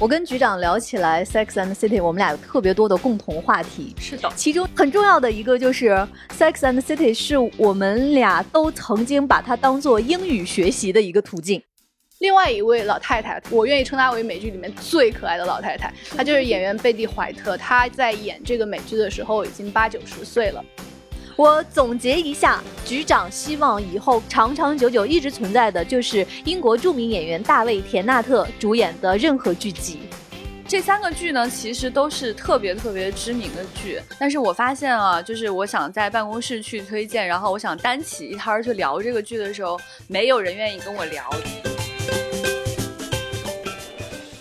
我跟局长聊起来《Sex and City》，我们俩有特别多的共同话题。是的，其中很重要的一个就是《Sex and City》，是我们俩都曾经把它当做英语学习的一个途径。另外一位老太太，我愿意称她为美剧里面最可爱的老太太，她就是演员贝蒂·怀特。她在演这个美剧的时候已经八九十岁了。我总结一下，局长希望以后长长久久一直存在的就是英国著名演员大卫·田纳特主演的任何剧集。这三个剧呢，其实都是特别特别知名的剧。但是我发现啊，就是我想在办公室去推荐，然后我想单起一摊儿去聊这个剧的时候，没有人愿意跟我聊。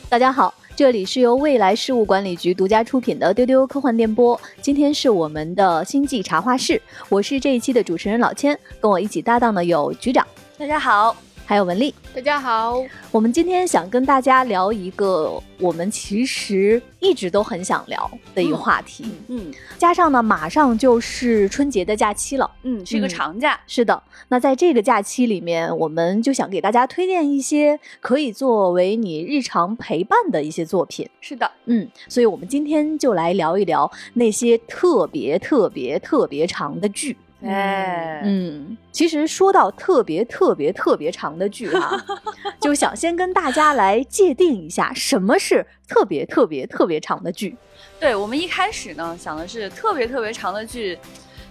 大家好，这里是由未来事务管理局独家出品的丢丢科幻电波。今天是我们的星际茶话室，我是这一期的主持人老千，跟我一起搭档的有局长，大家好。还有文丽，大家好。我们今天想跟大家聊一个我们其实一直都很想聊的一个话题。嗯，加上呢，马上就是春节的假期了。嗯，是一个长假。是的。那在这个假期里面，我们就想给大家推荐一些可以作为你日常陪伴的一些作品。是的。嗯，所以我们今天就来聊一聊那些特别特别特别长的剧。哎，嗯，其实说到特别特别特别长的剧哈，就想先跟大家来界定一下什么是特别特别特别长的剧。对我们一开始呢想的是特别特别长的剧。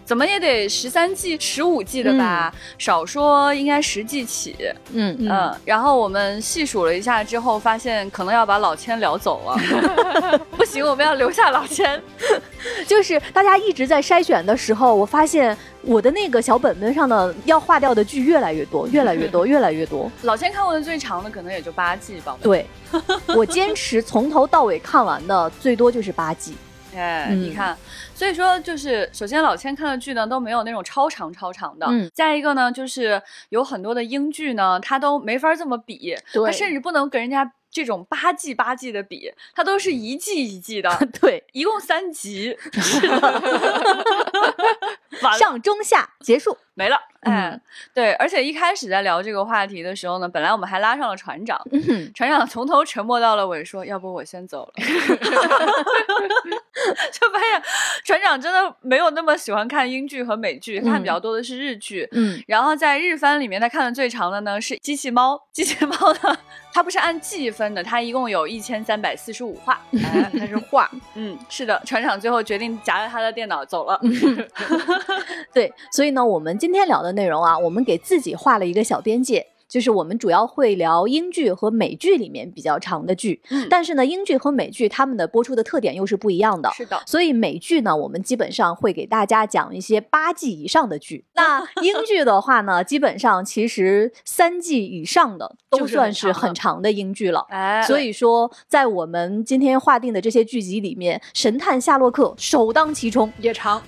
怎么也得十三季、十五季的吧，少说应该十季起。嗯嗯，然后我们细数了一下之后，发现可能要把老千聊走了。不行，我们要留下老千。就是大家一直在筛选的时候，我发现我的那个小本本上的要划掉的剧越来越多，越来越多，越来越多。老千看过的最长的可能也就八季吧。对，我坚持从头到尾看完的最多就是八季。哎，你看，所以说就是首先老千看的剧呢都没有那种超长超长的，嗯，再一个呢就是有很多的英剧呢，它都没法这么比，它甚至不能跟人家这种八季八季的比，它都是一季一季的，对，一共三集，上中下结束。没了，嗯，对，而且一开始在聊这个话题的时候呢，本来我们还拉上了船长，船长从头沉默到了尾，说要不我先走了，就发现船长真的没有那么喜欢看英剧和美剧，看比较多的是日剧，嗯，然后在日番里面，他看的最长的呢是《机器猫》，《机器猫》呢，它不是按季分的，它一共有一千三百四十五话，它是话，嗯，是的，船长最后决定夹着他的电脑走了，对，所以呢，我们今天聊的内容啊，我们给自己画了一个小边界。就是我们主要会聊英剧和美剧里面比较长的剧，嗯，但是呢，英剧和美剧他们的播出的特点又是不一样的，是的。所以美剧呢，我们基本上会给大家讲一些八季以上的剧。那 英剧的话呢，基本上其实三季以上的都算是很长的英剧了。哎，所以说在我们今天划定的这些剧集里面，《神探夏洛克》首当其冲，也长，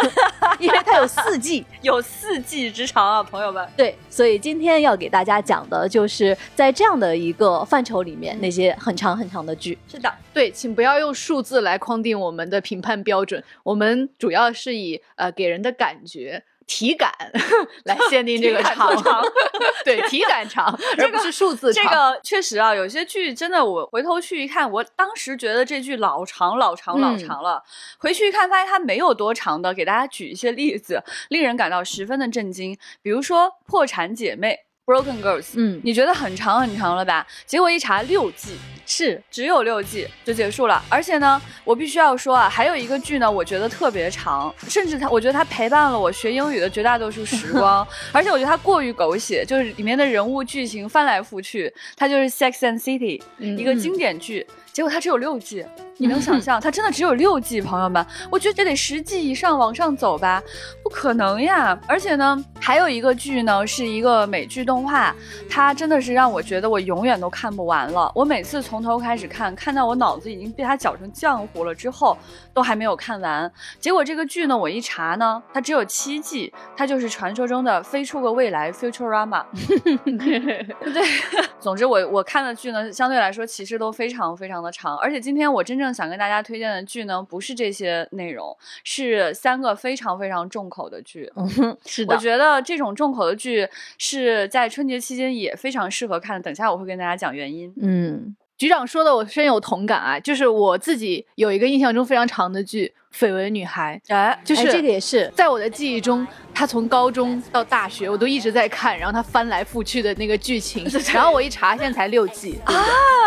因为它有四季，有四季之长啊，朋友们。对，所以今天要给大。大家讲的就是在这样的一个范畴里面，那些很长很长的剧。是的，对，请不要用数字来框定我们的评判标准。我们主要是以呃给人的感觉、体感 来限定这个长。长 对，体感长，而不是数字长。这个确实啊，有些剧真的，我回头去一看，我当时觉得这剧老长、老长、老长了。回去一看，发现它没有多长的。给大家举一些例子，令人感到十分的震惊。比如说《破产姐妹》。Broken Girls，嗯，你觉得很长很长了吧？结果一查六季，是只有六季就结束了。而且呢，我必须要说啊，还有一个剧呢，我觉得特别长，甚至它，我觉得它陪伴了我学英语的绝大多数时光。而且我觉得它过于狗血，就是里面的人物剧情翻来覆去，它就是《Sex and City》，一个经典剧。结果它只有六季，你能想象 它真的只有六季？朋友们，我觉得这得十季以上往上走吧？不可能呀！而且呢，还有一个剧呢，是一个美剧动画，它真的是让我觉得我永远都看不完了。我每次从头开始看，看到我脑子已经被它搅成浆糊了之后，都还没有看完。结果这个剧呢，我一查呢，它只有七季，它就是传说中的飞出个未来 Futurama。对，总之我我看的剧呢，相对来说其实都非常非常的。长，而且今天我真正想跟大家推荐的剧呢，不是这些内容，是三个非常非常重口的剧。嗯，是的，我觉得这种重口的剧是在春节期间也非常适合看的。等下我会跟大家讲原因。嗯，局长说的我深有同感啊，就是我自己有一个印象中非常长的剧《绯闻女孩》，哎，就是这个也是在我的记忆中。他从高中到大学，我都一直在看，然后他翻来覆去的那个剧情，然后我一查，现在才六季啊，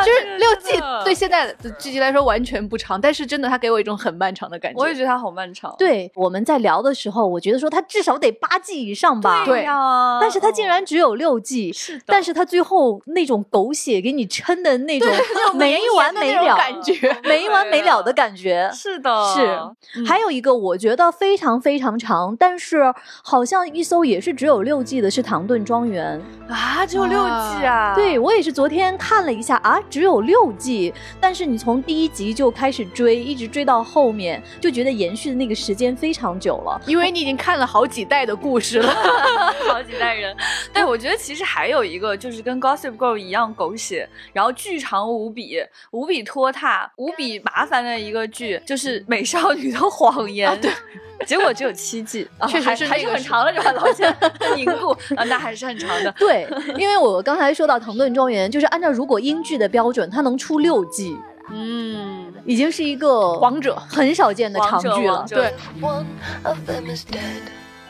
就是六季，对现在的剧集来说完全不长，但是真的他给我一种很漫长的感觉。我也觉得他好漫长。对，我们在聊的时候，我觉得说他至少得八季以上吧。对呀，但是他竟然只有六季，是的。但是他最后那种狗血给你撑的那种 没完没了感觉，没完没了的感觉。是的，是。还有一个我觉得非常非常长，但是。好像一搜也是只有六季的，是《唐顿庄园》啊，只有六季啊！对我也是昨天看了一下啊，只有六季，但是你从第一集就开始追，一直追到后面，就觉得延续的那个时间非常久了，因为你已经看了好几代的故事了 好几代人。对，我觉得其实还有一个就是跟《Gossip Girl》一样狗血，然后剧长无比、无比拖沓、无比麻烦的一个剧，就是《美少女的谎言》。对。结果只有七季，确实是还是很长的，是吧？老 线凝固啊，那还是很长的。对，因为我刚才说到《唐顿庄园》，就是按照如果英剧的标准，它能出六季，嗯，已经是一个王者，很少见的长剧了。对。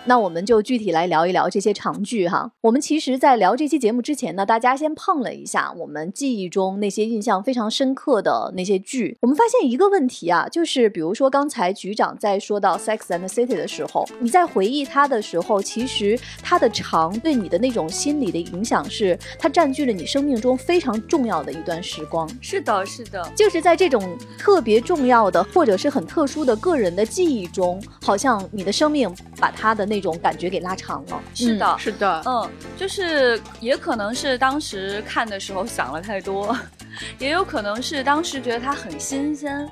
那我们就具体来聊一聊这些长剧哈。我们其实，在聊这期节目之前呢，大家先碰了一下我们记忆中那些印象非常深刻的那些剧。我们发现一个问题啊，就是比如说刚才局长在说到《Sex and the City》的时候，你在回忆它的时候，其实它的长对你的那种心理的影响是，它占据了你生命中非常重要的一段时光。是的，是的，就是在这种特别重要的或者是很特殊的个人的记忆中，好像你的生命把它的。那种感觉给拉长了，是的，是的，嗯，就是也可能是当时看的时候想了太多，也有可能是当时觉得它很新鲜。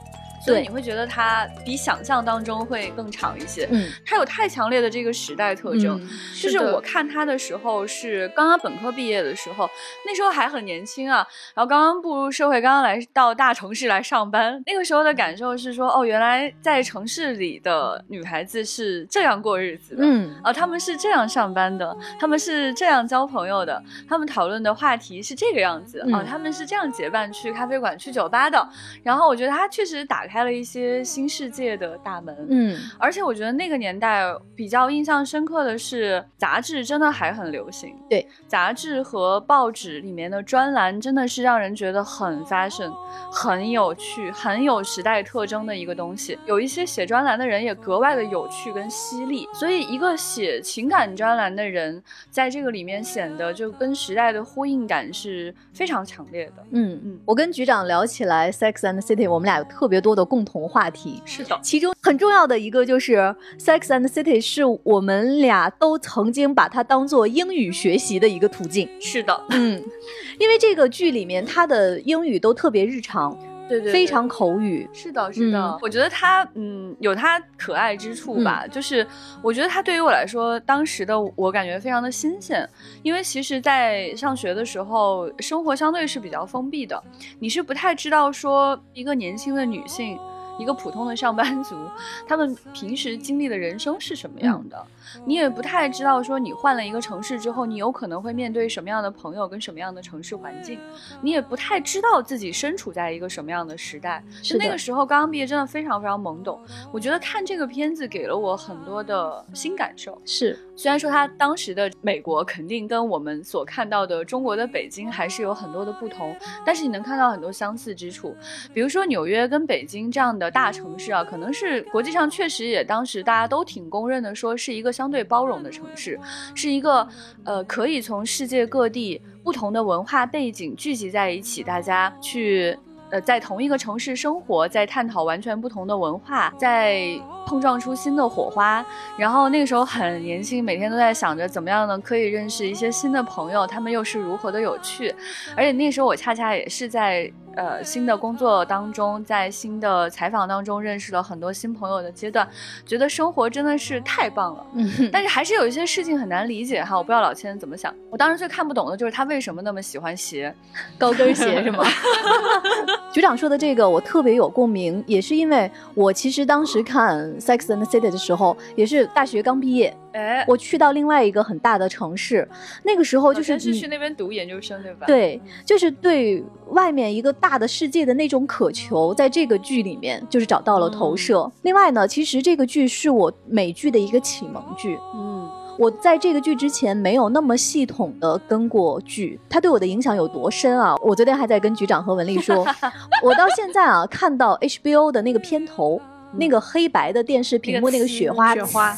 所以你会觉得它比想象当中会更长一些。嗯，它有太强烈的这个时代特征。就是我看它的时候是刚刚本科毕业的时候，那时候还很年轻啊，然后刚刚步入社会，刚刚来到大城市来上班。那个时候的感受是说，哦，原来在城市里的女孩子是这样过日子的。嗯，啊，他们是这样上班的，他们是这样交朋友的，他们讨论的话题是这个样子啊，他们是这样结伴去咖啡馆、去酒吧的。然后我觉得它确实打。开了一些新世界的大门，嗯，而且我觉得那个年代比较印象深刻的是，杂志真的还很流行。对，杂志和报纸里面的专栏真的是让人觉得很 fashion，很有趣，很有时代特征的一个东西。有一些写专栏的人也格外的有趣跟犀利，所以一个写情感专栏的人在这个里面显得就跟时代的呼应感是非常强烈的。嗯嗯，我跟局长聊起来《Sex and City》，我们俩有特别多的。的共同话题是的，其中很重要的一个就是《Sex and City》，是我们俩都曾经把它当做英语学习的一个途径。是的，嗯，因为这个剧里面它的英语都特别日常。对对，非常口语，是的，是的。我觉得他，嗯，有他可爱之处吧。就是我觉得他对于我来说，当时的我感觉非常的新鲜，因为其实，在上学的时候，生活相对是比较封闭的，你是不太知道说一个年轻的女性。一个普通的上班族，他们平时经历的人生是什么样的？你也不太知道。说你换了一个城市之后，你有可能会面对什么样的朋友跟什么样的城市环境？你也不太知道自己身处在一个什么样的时代。就那个时候刚刚毕业，真的非常非常懵懂。我觉得看这个片子给了我很多的新感受。是，虽然说他当时的美国肯定跟我们所看到的中国的北京还是有很多的不同，但是你能看到很多相似之处。比如说纽约跟北京这样的。大城市啊，可能是国际上确实也当时大家都挺公认的，说是一个相对包容的城市，是一个呃可以从世界各地不同的文化背景聚集在一起，大家去呃在同一个城市生活，在探讨完全不同的文化，在碰撞出新的火花。然后那个时候很年轻，每天都在想着怎么样呢可以认识一些新的朋友，他们又是如何的有趣。而且那时候我恰恰也是在。呃，新的工作当中，在新的采访当中认识了很多新朋友的阶段，觉得生活真的是太棒了。嗯，但是还是有一些事情很难理解哈，我不知道老千怎么想。我当时最看不懂的就是他为什么那么喜欢鞋，高跟鞋是吗？局长说的这个我特别有共鸣，也是因为我其实当时看《Sex and the City》的时候，也是大学刚毕业。哎，我去到另外一个很大的城市，那个时候就是是去那边读研究生对吧？对，就是对外面一个大。大的世界的那种渴求，在这个剧里面就是找到了投射。另外呢，其实这个剧是我美剧的一个启蒙剧。嗯，我在这个剧之前没有那么系统的跟过剧，它对我的影响有多深啊？我昨天还在跟局长和文丽说，我到现在啊看到 HBO 的那个片头。那个黑白的电视屏幕，那个雪花，雪花，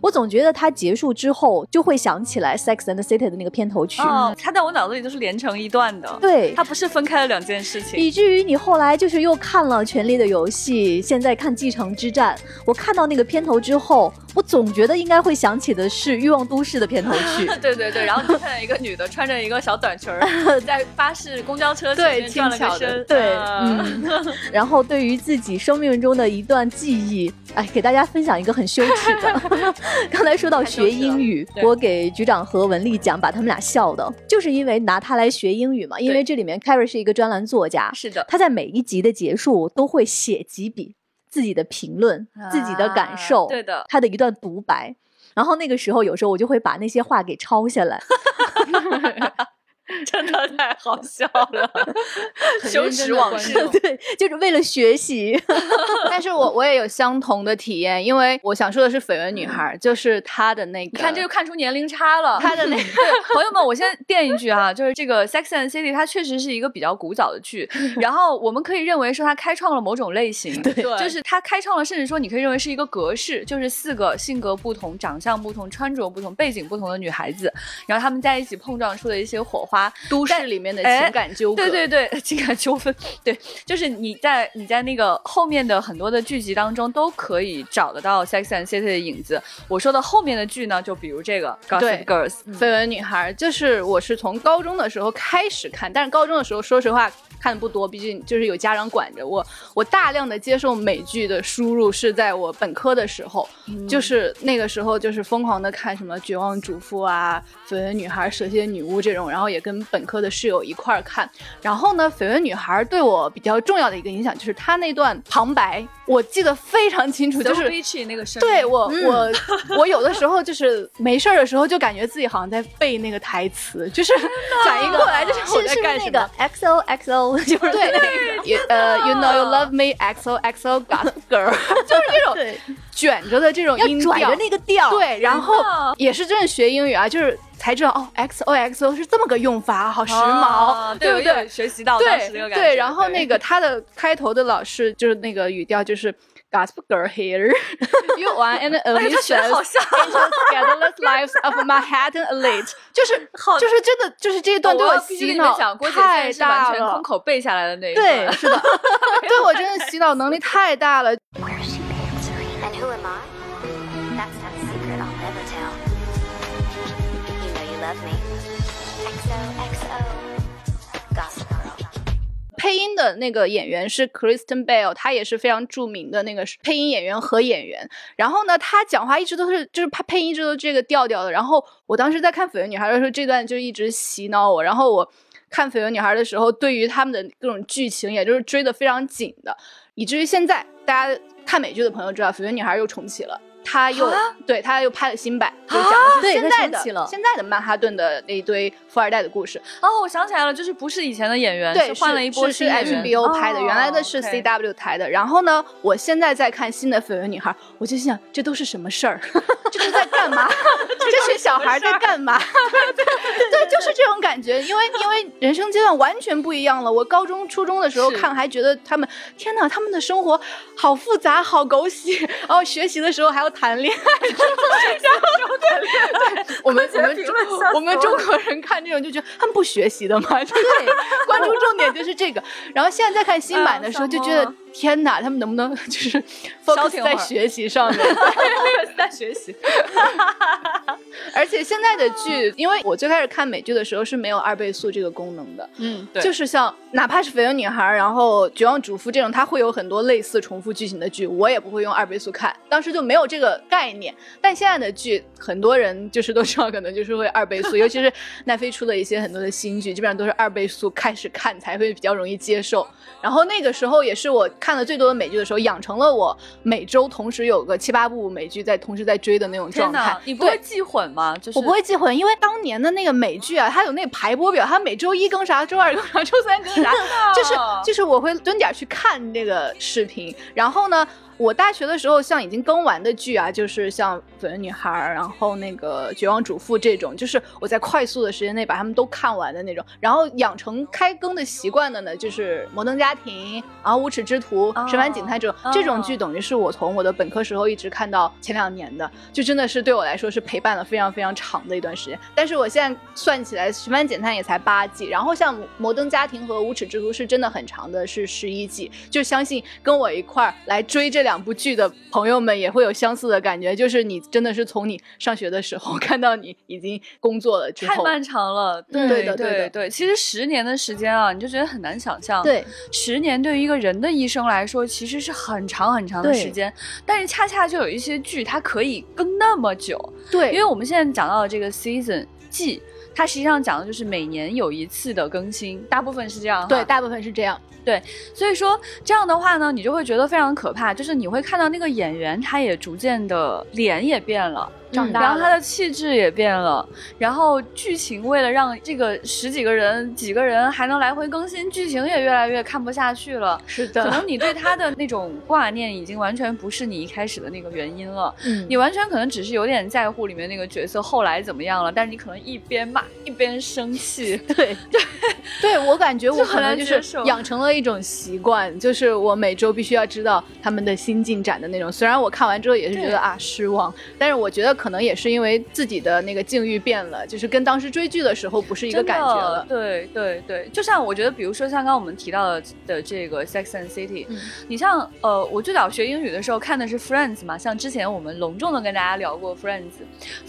我总觉得它结束之后就会想起来《Sex and the City》的那个片头曲，哦它在我脑子里都是连成一段的。对，它不是分开了两件事情。以至于你后来就是又看了《权力的游戏》，现在看《继承之战》，我看到那个片头之后，我总觉得应该会想起的是《欲望都市》的片头曲。对对对，然后就看见一个女的穿着一个小短裙儿，在巴士、公交车前面转了个身。对，嗯。然后对于自己生命中的一段。记忆，哎，给大家分享一个很羞耻的。刚才说到学英语，我给局长和文丽讲，把他们俩笑的，就是因为拿它来学英语嘛。因为这里面 Carrie 是一个专栏作家，是的，他在每一集的结束都会写几笔自己的评论、自己的感受，对的，他的一段独白。然后那个时候，有时候我就会把那些话给抄下来。真的太好笑了，羞耻往事。对，就是为了学习。但是我我也有相同的体验，因为我想说的是《绯闻女孩》，就是她的那个。你看，这就看出年龄差了。她的那个朋友们，我先垫一句啊，就是这个《Sex and City》，它确实是一个比较古早的剧。然后我们可以认为说它开创了某种类型，对，就是它开创了，甚至说你可以认为是一个格式，就是四个性格不同、长相不同、穿着不同、背景不同的女孩子，然后她们在一起碰撞出的一些火花。都市里面的情感纠葛，对对对，情感纠纷，对，就是你在你在那个后面的很多的剧集当中都可以找得到《Sex and City》的影子。我说的后面的剧呢，就比如这个《Gossip Girls》绯闻女孩，就是我是从高中的时候开始看，但是高中的时候，说实话。看的不多，毕竟就是有家长管着我。我大量的接受美剧的输入是在我本科的时候，就是那个时候就是疯狂的看什么《绝望主妇》啊、《绯闻女孩》、《蛇蝎女巫》这种，然后也跟本科的室友一块儿看。然后呢，《绯闻女孩》对我比较重要的一个影响就是她那段旁白，我记得非常清楚，就是那个声。对我，我，我有的时候就是没事儿的时候，就感觉自己好像在背那个台词，就是反应过来就是我在干什么。就是对，呃，You know you love me, X O X O Girl，就是这种卷着的这种音调，那个调，对，然后也是真的学英语啊，就是才知道哦，X O X O 是这么个用法，好时髦，对不对？学习到对对，然后那个他的开头的老师就是那个语调就是。Gossip girl here, you are an elite scandalous lives of Manhattan elite，就是就是真的就是这一段对我洗脑太大了，空口背下来的那个，对，是的，对我真的洗脑能力太大了。 配音的那个演员是 Kristen Bell，他也是非常著名的那个配音演员和演员。然后呢，他讲话一直都是就是他配音一直都这个调调的。然后我当时在看《绯闻女孩》的时候，这段就一直洗脑我。然后我看《绯闻女孩》的时候，对于他们的各种剧情，也就是追的非常紧的，以至于现在大家看美剧的朋友知道，《绯闻女孩》又重启了。他又对他又拍了新版，就讲的是现在的现在的曼哈顿的那一堆富二代的故事。哦，我想起来了，就是不是以前的演员，对，换了一波是 HBO 拍的，原来的是 CW 台的。然后呢，我现在在看新的《绯闻女孩》，我就心想，这都是什么事儿？这是在干嘛？这群小孩在干嘛？对对，就是这种感觉。因为因为人生阶段完全不一样了。我高中初中的时候看，还觉得他们天哪，他们的生活好复杂，好狗血。然 后学习的时候还要。谈恋爱，谈恋爱。对，我们我们中我们中国人看这种就觉得他们不学习的嘛，对，关注重点就是这个。然后现在在看新版的时候就觉得。天哪，他们能不能 就是 focus 在学习上面？在学习。而且现在的剧，因为我最开始看美剧的时候是没有二倍速这个功能的。嗯，对。就是像哪怕是《绯闻女孩》，然后《绝望主妇》这种，它会有很多类似重复剧情的剧，我也不会用二倍速看。当时就没有这个概念。但现在的剧，很多人就是都知道，可能就是会二倍速，尤其是奈飞出的一些很多的新剧，基本上都是二倍速开始看才会比较容易接受。然后那个时候也是我。看的最多的美剧的时候，养成了我每周同时有个七八部美剧在同时在追的那种状态。你不会记混吗？就是我不会记混，因为当年的那个美剧啊，它有那个排播表，它每周一更啥，周二更啥，周三更啥，就是就是我会蹲点去看那个视频，然后呢。我大学的时候，像已经更完的剧啊，就是像《粉女孩》，然后那个《绝望主妇》这种，就是我在快速的时间内把他们都看完的那种。然后养成开更的习惯的呢，就是《摩登家庭》，然后《无耻之徒》、《神探警探》这种这种剧，等于是我从我的本科时候一直看到前两年的，就真的是对我来说是陪伴了非常非常长的一段时间。但是我现在算起来，《神探警探》也才八季，然后像《摩登家庭》和《无耻之徒》是真的很长的，是十一季。就相信跟我一块儿来追这。两部剧的朋友们也会有相似的感觉，就是你真的是从你上学的时候看到你已经工作了之后，太漫长了。对的，对的，对。其实十年的时间啊，你就觉得很难想象。对，十年对于一个人的一生来说，其实是很长很长的时间。但是恰恰就有一些剧，它可以更那么久。对，因为我们现在讲到的这个 season 季，它实际上讲的就是每年有一次的更新，大部分是这样。对，大部分是这样。对，所以说这样的话呢，你就会觉得非常可怕，就是你会看到那个演员，他也逐渐的脸也变了。长大，然后他的气质也变了，然后剧情为了让这个十几个人、几个人还能来回更新，剧情也越来越看不下去了。是的，可能你对他的那种挂念已经完全不是你一开始的那个原因了。嗯，你完全可能只是有点在乎里面那个角色后来怎么样了，但是你可能一边骂一边生气。对对对，我感觉我可能就是养成了一种习惯，就是我每周必须要知道他们的新进展的那种。虽然我看完之后也是觉得啊失望，但是我觉得。可能也是因为自己的那个境遇变了，就是跟当时追剧的时候不是一个感觉了。对对对，就像我觉得，比如说像刚刚我们提到的的这个《Sex and City》，嗯你像呃，我最早学英语的时候看的是《Friends》嘛，像之前我们隆重的跟大家聊过《Friends》，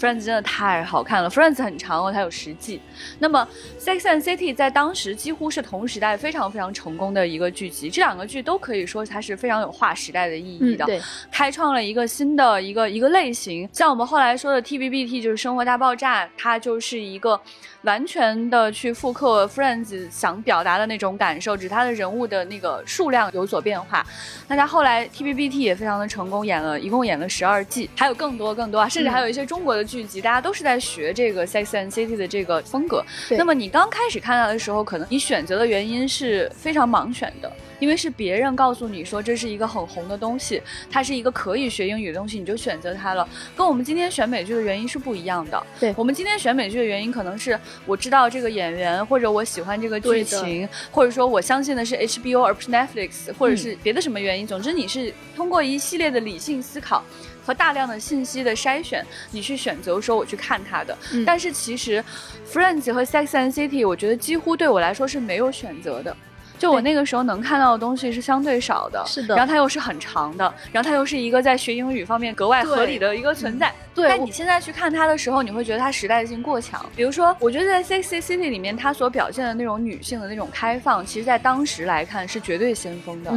《Friends》真的太好看了，《Friends》很长哦，它有十季。那么《Sex and City》在当时几乎是同时代非常非常成功的一个剧集，这两个剧都可以说它是非常有划时代的意义的，开创了一个新的一个一个类型，像我们后。来说的 T B B T 就是《生活大爆炸》，它就是一个完全的去复刻 Friends 想表达的那种感受，只是它的人物的那个数量有所变化。那它后来 T B B T 也非常的成功，演了一共演了十二季，还有更多更多啊，甚至还有一些中国的剧集，大家都是在学这个 Sex and City 的这个风格。那么你刚开始看到的时候，可能你选择的原因是非常盲选的。因为是别人告诉你说这是一个很红的东西，它是一个可以学英语的东西，你就选择它了。跟我们今天选美剧的原因是不一样的。对我们今天选美剧的原因，可能是我知道这个演员，或者我喜欢这个剧情，或者说我相信的是 HBO 而不是 Netflix，或者是别的什么原因。总之，你是通过一系列的理性思考和大量的信息的筛选，你去选择说我去看它的。但是其实，Friends 和 Sex and City，我觉得几乎对我来说是没有选择的。就我那个时候能看到的东西是相对少的，是的。然后它又是很长的，然后它又是一个在学英语方面格外合理的一个存在。对。但你现在去看它的时候，你会觉得它时代性过强。比如说，我觉得在《Sexy City》里面，它所表现的那种女性的那种开放，其实在当时来看是绝对先锋的，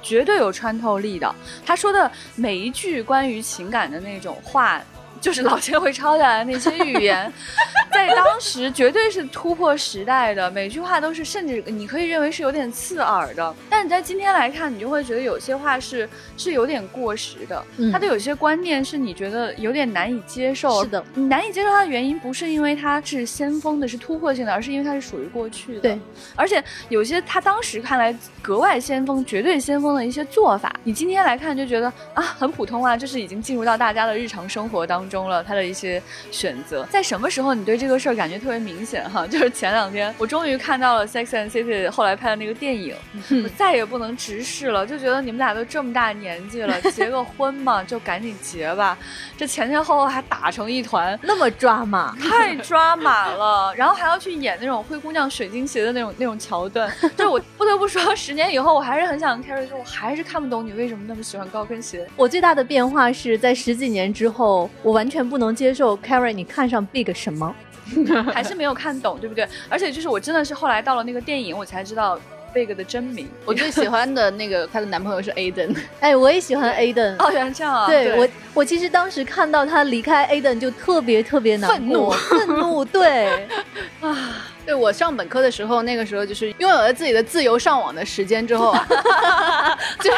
绝对有穿透力的。他说的每一句关于情感的那种话。就是老千会抄下来那些语言，在当时绝对是突破时代的，每句话都是，甚至你可以认为是有点刺耳的。但你在今天来看，你就会觉得有些话是是有点过时的，他的有些观念是你觉得有点难以接受。是的，你难以接受它的原因不是因为它是先锋的，是突破性的，而是因为它是属于过去的。对，而且有些他当时看来格外先锋、绝对先锋的一些做法，你今天来看就觉得啊很普通啊，就是已经进入到大家的日常生活当中。中了他的一些选择，在什么时候你对这个事儿感觉特别明显哈？就是前两天我终于看到了《Sex and City》后来拍的那个电影，我再也不能直视了，就觉得你们俩都这么大年纪了，结个婚嘛，就赶紧结吧。这前前后后还打成一团，那么抓马，太抓马了。然后还要去演那种灰姑娘水晶鞋的那种那种桥段，就是我不得不说，十年以后我还是很想 Carrie 说，我还是看不懂你为什么那么喜欢高跟鞋。我最大的变化是在十几年之后，我。完全不能接受，Carrie，你看上 Big 什么？还是没有看懂，对不对？而且就是我真的是后来到了那个电影，我才知道 Big 的真名。我最喜欢的那个她的男朋友是 Aden，哎，我也喜欢 Aden。哦，原来这样啊！对我，我其实当时看到他离开 Aden 就特别特别难愤怒，愤怒，对 啊。对我上本科的时候，那个时候就是拥有了自己的自由上网的时间之后啊，就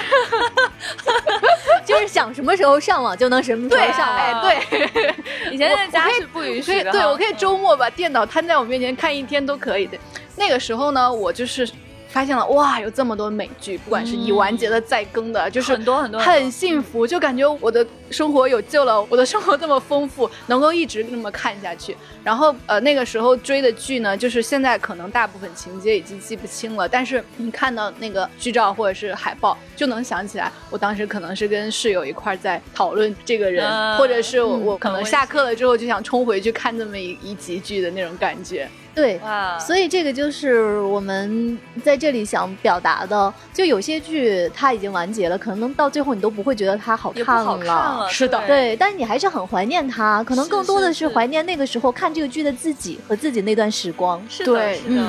就是想什么时候上网就能什么时候上网。哎，对，以前在家是不允许的。对，我可以周末把电脑摊在我面前看一天都可以的。那个时候呢，我就是。发现了哇，有这么多美剧，不管是已完结的、在更的，就是很多很多，很幸福，就感觉我的生活有救了。我的生活这么丰富，能够一直那么看下去。然后呃，那个时候追的剧呢，就是现在可能大部分情节已经记不清了，但是你看到那个剧照或者是海报，就能想起来，我当时可能是跟室友一块在讨论这个人，或者是我可能下课了之后就想冲回去看这么一一集剧的那种感觉。对，所以这个就是我们在这里想表达的。就有些剧它已经完结了，可能到最后你都不会觉得它好看了。是的，对，但是你还是很怀念它，可能更多的是怀念那个时候看这个剧的自己和自己那段时光。是的，是的。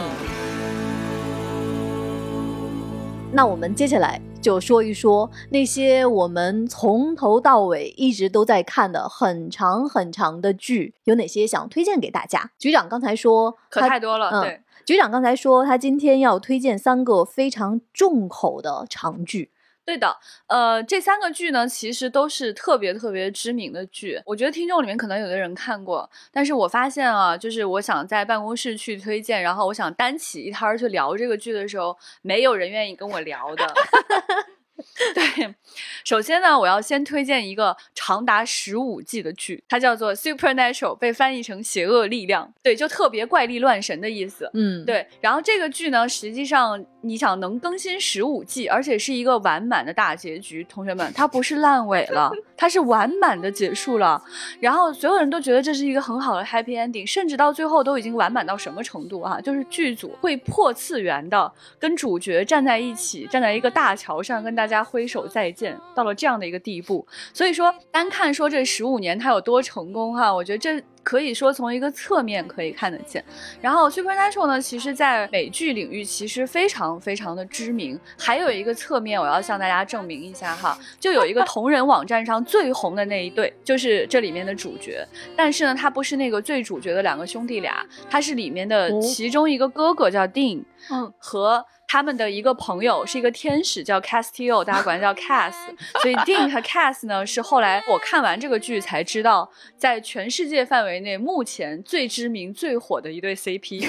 那我们接下来。就说一说那些我们从头到尾一直都在看的很长很长的剧，有哪些想推荐给大家？局长刚才说可太多了，对。局长刚才说他今天要推荐三个非常重口的长剧。对的，呃，这三个剧呢，其实都是特别特别知名的剧。我觉得听众里面可能有的人看过，但是我发现啊，就是我想在办公室去推荐，然后我想单起一摊儿去聊这个剧的时候，没有人愿意跟我聊的。对，首先呢，我要先推荐一个长达十五季的剧，它叫做《Supernatural》，被翻译成“邪恶力量”。对，就特别怪力乱神的意思。嗯，对。然后这个剧呢，实际上你想能更新十五季，而且是一个完满的大结局，同学们，它不是烂尾了，它是完满的结束了。然后所有人都觉得这是一个很好的 happy ending，甚至到最后都已经完满到什么程度啊？就是剧组会破次元的跟主角站在一起，站在一个大桥上跟大家。挥手再见，到了这样的一个地步，所以说单看说这十五年它有多成功哈，我觉得这可以说从一个侧面可以看得见。然后 Supernatural 呢，其实在美剧领域其实非常非常的知名。还有一个侧面，我要向大家证明一下哈，就有一个同人网站上最红的那一对，就是这里面的主角。但是呢，他不是那个最主角的两个兄弟俩，他是里面的其中一个哥哥叫 Dean，嗯，和。他们的一个朋友是一个天使，叫 Castillo，大家管他叫 Cass。所以 Dean 和 Cass 呢，是后来我看完这个剧才知道，在全世界范围内目前最知名、最火的一对 CP。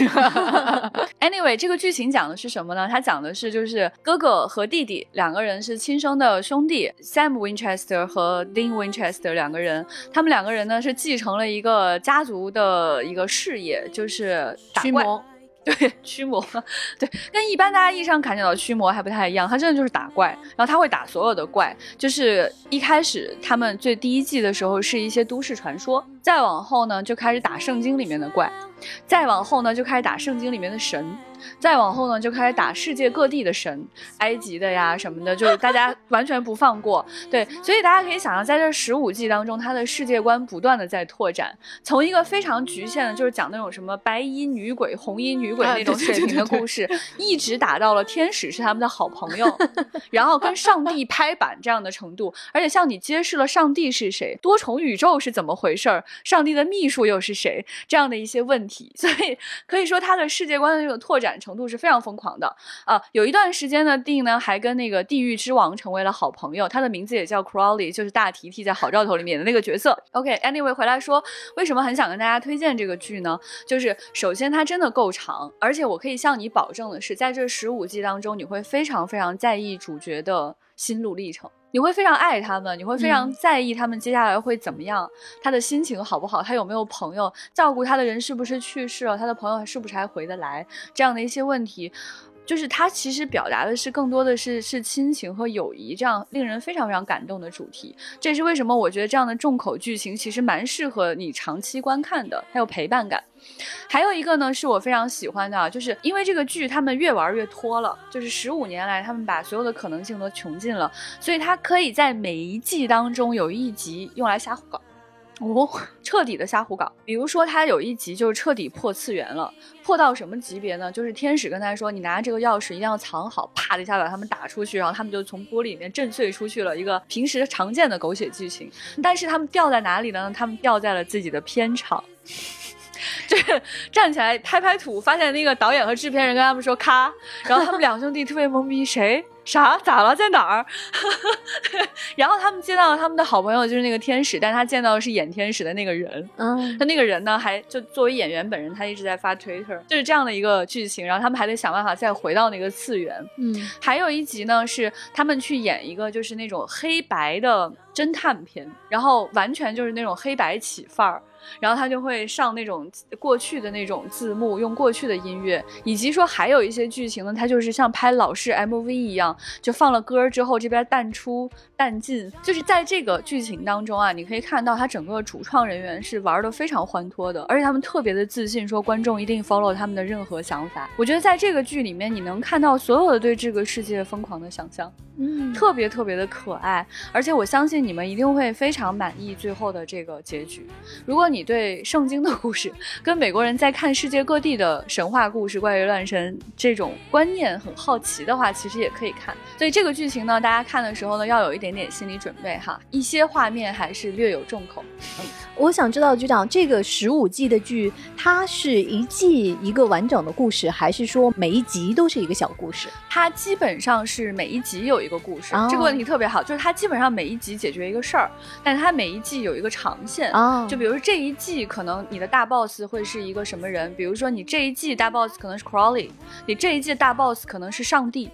Anyway，这个剧情讲的是什么呢？它讲的是就是哥哥和弟弟两个人是亲生的兄弟，Sam Winchester 和 Dean Winchester 两个人，他们两个人呢是继承了一个家族的一个事业，就是驱魔。对驱魔，对，跟一般大家意义上看见的驱魔还不太一样，他真的就是打怪，然后他会打所有的怪，就是一开始他们最第一季的时候是一些都市传说，再往后呢就开始打圣经里面的怪，再往后呢就开始打圣经里面的神。再往后呢，就开始打世界各地的神，埃及的呀什么的，就是大家 完全不放过。对，所以大家可以想象，在这十五季当中，他的世界观不断的在拓展，从一个非常局限的，就是讲那种什么白衣女鬼、红衣女鬼那种水平的故事，一直打到了天使是他们的好朋友，然后跟上帝拍板这样的程度，而且向你揭示了上帝是谁，多重宇宙是怎么回事儿，上帝的秘书又是谁这样的一些问题，所以可以说他的世界观的这个拓展。程度是非常疯狂的啊！有一段时间呢，丁呢还跟那个地狱之王成为了好朋友，他的名字也叫 Crowley，就是大提提在《好兆头》里面的那个角色。OK，Anyway，回来说为什么很想跟大家推荐这个剧呢？就是首先它真的够长，而且我可以向你保证的是，在这十五季当中，你会非常非常在意主角的心路历程。你会非常爱他们，你会非常在意他们接下来会怎么样，他的心情好不好，他有没有朋友照顾他的人是不是去世了，他的朋友是不是还回得来，这样的一些问题，就是他其实表达的是更多的是是亲情和友谊这样令人非常非常感动的主题。这也是为什么我觉得这样的重口剧情其实蛮适合你长期观看的，还有陪伴感。还有一个呢，是我非常喜欢的，就是因为这个剧他们越玩越拖了，就是十五年来他们把所有的可能性都穷尽了，所以他可以在每一季当中有一集用来瞎胡搞，哦，彻底的瞎胡搞。比如说他有一集就是彻底破次元了，破到什么级别呢？就是天使跟他说：“你拿这个钥匙一定要藏好。”啪的一下把他们打出去，然后他们就从玻璃里面震碎出去了一个平时常见的狗血剧情。但是他们掉在哪里呢？他们掉在了自己的片场。就是站起来拍拍土，发现那个导演和制片人跟他们说咔，然后他们两兄弟特别懵逼，谁？啥？咋了？在哪儿？然后他们见到了他们的好朋友，就是那个天使，但他见到的是演天使的那个人。嗯，他那个人呢，还就作为演员本人，他一直在发 Twitter，就是这样的一个剧情。然后他们还得想办法再回到那个次元。嗯，还有一集呢，是他们去演一个就是那种黑白的侦探片，然后完全就是那种黑白起范儿。然后他就会上那种过去的那种字幕，用过去的音乐，以及说还有一些剧情呢，他就是像拍老式 MV 一样，就放了歌之后，这边淡出淡进，就是在这个剧情当中啊，你可以看到他整个主创人员是玩的非常欢脱的，而且他们特别的自信，说观众一定 follow 他们的任何想法。我觉得在这个剧里面，你能看到所有的对这个世界疯狂的想象。嗯，特别特别的可爱，而且我相信你们一定会非常满意最后的这个结局。如果你对圣经的故事跟美国人在看世界各地的神话故事、怪力乱神这种观念很好奇的话，其实也可以看。所以这个剧情呢，大家看的时候呢，要有一点点心理准备哈，一些画面还是略有重口。嗯，我想知道局长，这个十五季的剧，它是一季一个完整的故事，还是说每一集都是一个小故事？它基本上是每一集有一个故事，这个问题特别好，就是它基本上每一集解决一个事儿，但它每一季有一个长线啊。就比如说这一季可能你的大 boss 会是一个什么人，比如说你这一季大 boss 可能是 Crawley，你这一季大 boss 可能是上帝。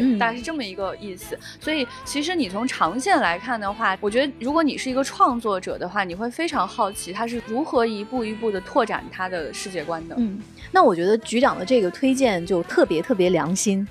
对，大概是这么一个意思。所以，其实你从长线来看的话，我觉得如果你是一个创作者的话，你会非常好奇他是如何一步一步的拓展他的世界观的。嗯，那我觉得局长的这个推荐就特别特别良心。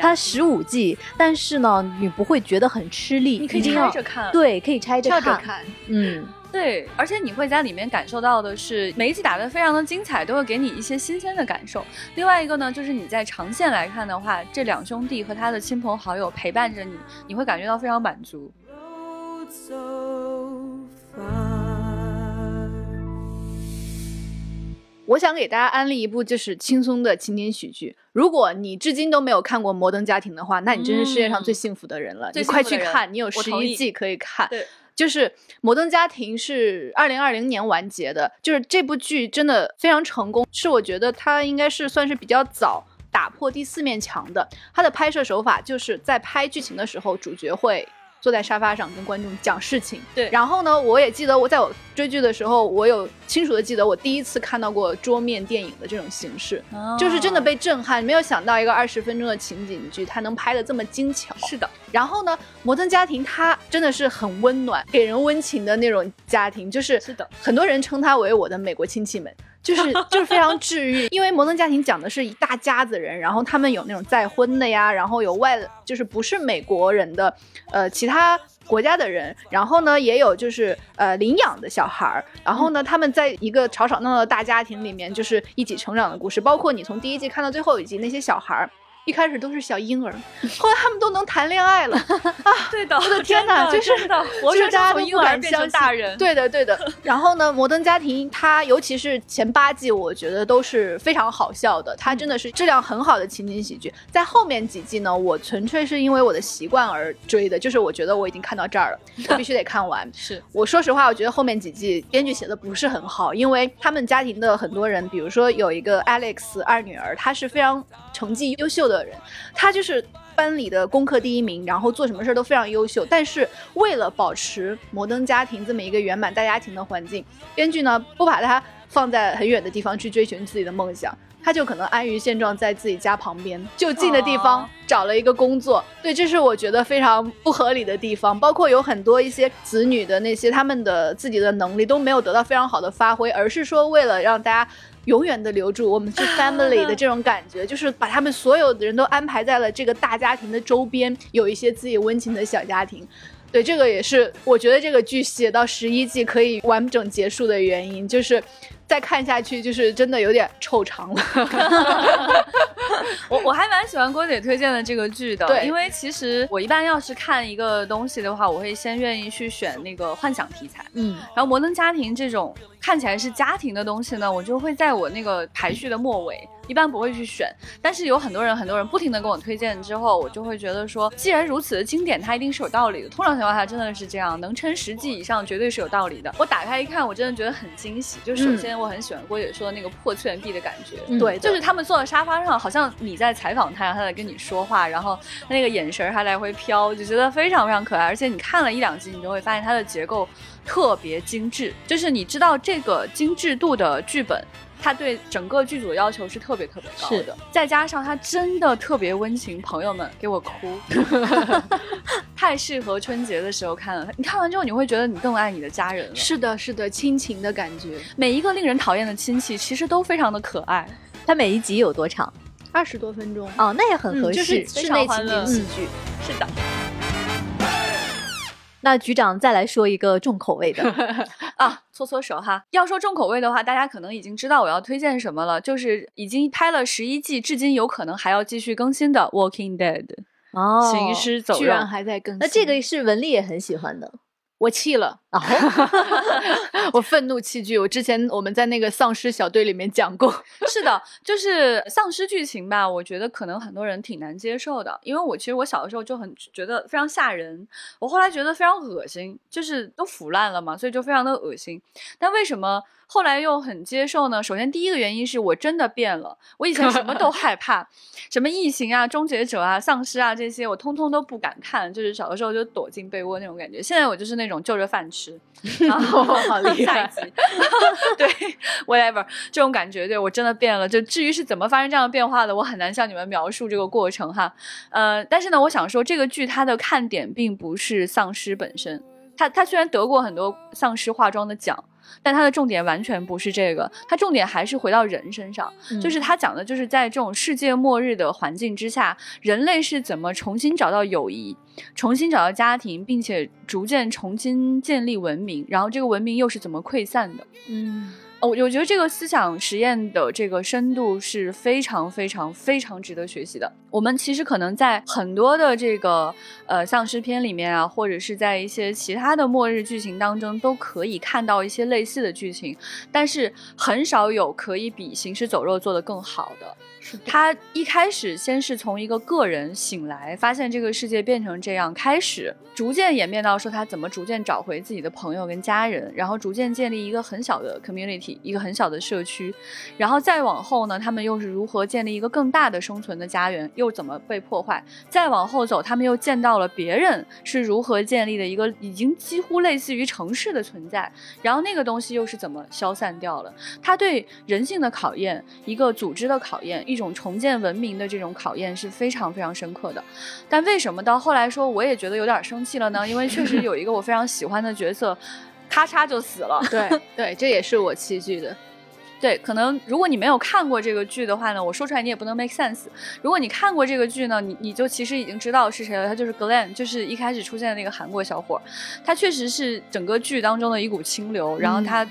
它十五季，但是呢，你不会觉得很吃力，你可以拆着看。对，可以拆着看。嗯。对，而且你会在里面感受到的是，每一集打得非常的精彩，都会给你一些新鲜的感受。另外一个呢，就是你在长线来看的话，这两兄弟和他的亲朋好友陪伴着你，你会感觉到非常满足。我想给大家安利一部就是轻松的情景喜剧。如果你至今都没有看过《摩登家庭》的话，那你真是世界上最幸福的人了。你快去看，你有十一季可以看。对。就是《摩登家庭》是二零二零年完结的，就是这部剧真的非常成功，是我觉得它应该是算是比较早打破第四面墙的。它的拍摄手法就是在拍剧情的时候，主角会。坐在沙发上跟观众讲事情，对。然后呢，我也记得我在我追剧的时候，我有清楚的记得我第一次看到过桌面电影的这种形式，就是真的被震撼。没有想到一个二十分钟的情景剧，它能拍的这么精巧。是的。然后呢，《摩登家庭》它真的是很温暖，给人温情的那种家庭，就是是的。很多人称它为我的美国亲戚们。就是就是非常治愈，因为摩登家庭讲的是一大家子人，然后他们有那种再婚的呀，然后有外就是不是美国人的，呃，其他国家的人，然后呢也有就是呃领养的小孩儿，然后呢他们在一个吵吵闹闹的大家庭里面，就是一起成长的故事，包括你从第一季看到最后一集那些小孩儿。一开始都是小婴儿，后来他们都能谈恋爱了 啊！对的，我的天哪，就是的，就是大家都婴儿变成大人。对的，对的。然后呢，《摩登家庭》它尤其是前八季，我觉得都是非常好笑的，它真的是质量很好的情景喜剧。在后面几季呢，我纯粹是因为我的习惯而追的，就是我觉得我已经看到这儿了，我必须得看完。是，我说实话，我觉得后面几季编剧写的不是很好，因为他们家庭的很多人，比如说有一个 Alex 二女儿，她是非常成绩优秀的人，他就。是班里的功课第一名，然后做什么事都非常优秀。但是为了保持摩登家庭这么一个圆满大家庭的环境，编剧呢不把他放在很远的地方去追寻自己的梦想，他就可能安于现状，在自己家旁边就近的地方找了一个工作。对，这是我觉得非常不合理的地方。包括有很多一些子女的那些他们的自己的能力都没有得到非常好的发挥，而是说为了让大家。永远的留住我们是 family 的这种感觉，就是把他们所有的人都安排在了这个大家庭的周边，有一些自己温情的小家庭。对，这个也是我觉得这个剧写到十一季可以完整结束的原因，就是再看下去就是真的有点臭长了。我我还蛮喜欢郭姐推荐的这个剧的，对，因为其实我一般要是看一个东西的话，我会先愿意去选那个幻想题材，嗯，然后摩登家庭这种看起来是家庭的东西呢，我就会在我那个排序的末尾。一般不会去选，但是有很多人，很多人不停的跟我推荐之后，我就会觉得说，既然如此的经典，它一定是有道理的。通常情况下真的是这样，能撑十季以上，绝对是有道理的。我打开一看，我真的觉得很惊喜。就首先我很喜欢郭姐说的那个破次元壁的感觉，对，就是他们坐在沙发上，好像你在采访他，他在跟你说话，然后他那个眼神还来回飘，就觉得非常非常可爱。而且你看了一两集，你就会发现它的结构特别精致，就是你知道这个精致度的剧本。他对整个剧组的要求是特别特别高的，再加上他真的特别温情，朋友们给我哭，太适合春节的时候看了。你看完之后，你会觉得你更爱你的家人了。是的，是的，亲情的感觉。每一个令人讨厌的亲戚，其实都非常的可爱。它每一集有多长？二十多分钟。哦，那也很合适，室内情景喜剧。是的。那局长再来说一个重口味的 啊，搓搓手哈。要说重口味的话，大家可能已经知道我要推荐什么了，就是已经拍了十一季，至今有可能还要继续更新的《Walking Dead》哦，行尸走肉，居然还在更新。那这个是文丽也很喜欢的。我气了啊！我愤怒弃剧。我之前我们在那个丧尸小队里面讲过，是的，就是丧尸剧情吧。我觉得可能很多人挺难接受的，因为我其实我小的时候就很觉得非常吓人，我后来觉得非常恶心，就是都腐烂了嘛，所以就非常的恶心。但为什么？后来又很接受呢。首先，第一个原因是我真的变了。我以前什么都害怕，什么异形啊、终结者啊、丧尸啊这些，我通通都不敢看。就是小的时候就躲进被窝那种感觉。现在我就是那种就着饭吃，然后好厉 害。对，whatever 这种感觉，对我真的变了。就至于是怎么发生这样的变化的，我很难向你们描述这个过程哈。呃，但是呢，我想说这个剧它的看点并不是丧尸本身，它它虽然得过很多丧尸化妆的奖。但它的重点完全不是这个，它重点还是回到人身上，就是它讲的就是在这种世界末日的环境之下，人类是怎么重新找到友谊，重新找到家庭，并且逐渐重新建立文明，然后这个文明又是怎么溃散的？嗯。我，我觉得这个思想实验的这个深度是非常非常非常值得学习的。我们其实可能在很多的这个呃丧尸片里面啊，或者是在一些其他的末日剧情当中，都可以看到一些类似的剧情，但是很少有可以比《行尸走肉》做得更好的。他一开始先是从一个个人醒来，发现这个世界变成这样，开始逐渐演变到说他怎么逐渐找回自己的朋友跟家人，然后逐渐建立一个很小的 community，一个很小的社区，然后再往后呢，他们又是如何建立一个更大的生存的家园，又怎么被破坏？再往后走，他们又见到了别人是如何建立的一个已经几乎类似于城市的存在，然后那个东西又是怎么消散掉了？他对人性的考验，一个组织的考验，一。种重建文明的这种考验是非常非常深刻的，但为什么到后来说我也觉得有点生气了呢？因为确实有一个我非常喜欢的角色，咔嚓就死了。对对，这也是我弃剧的。对，可能如果你没有看过这个剧的话呢，我说出来你也不能 make sense。如果你看过这个剧呢，你你就其实已经知道是谁了。他就是 Glenn，就是一开始出现的那个韩国小伙，他确实是整个剧当中的一股清流。然后他。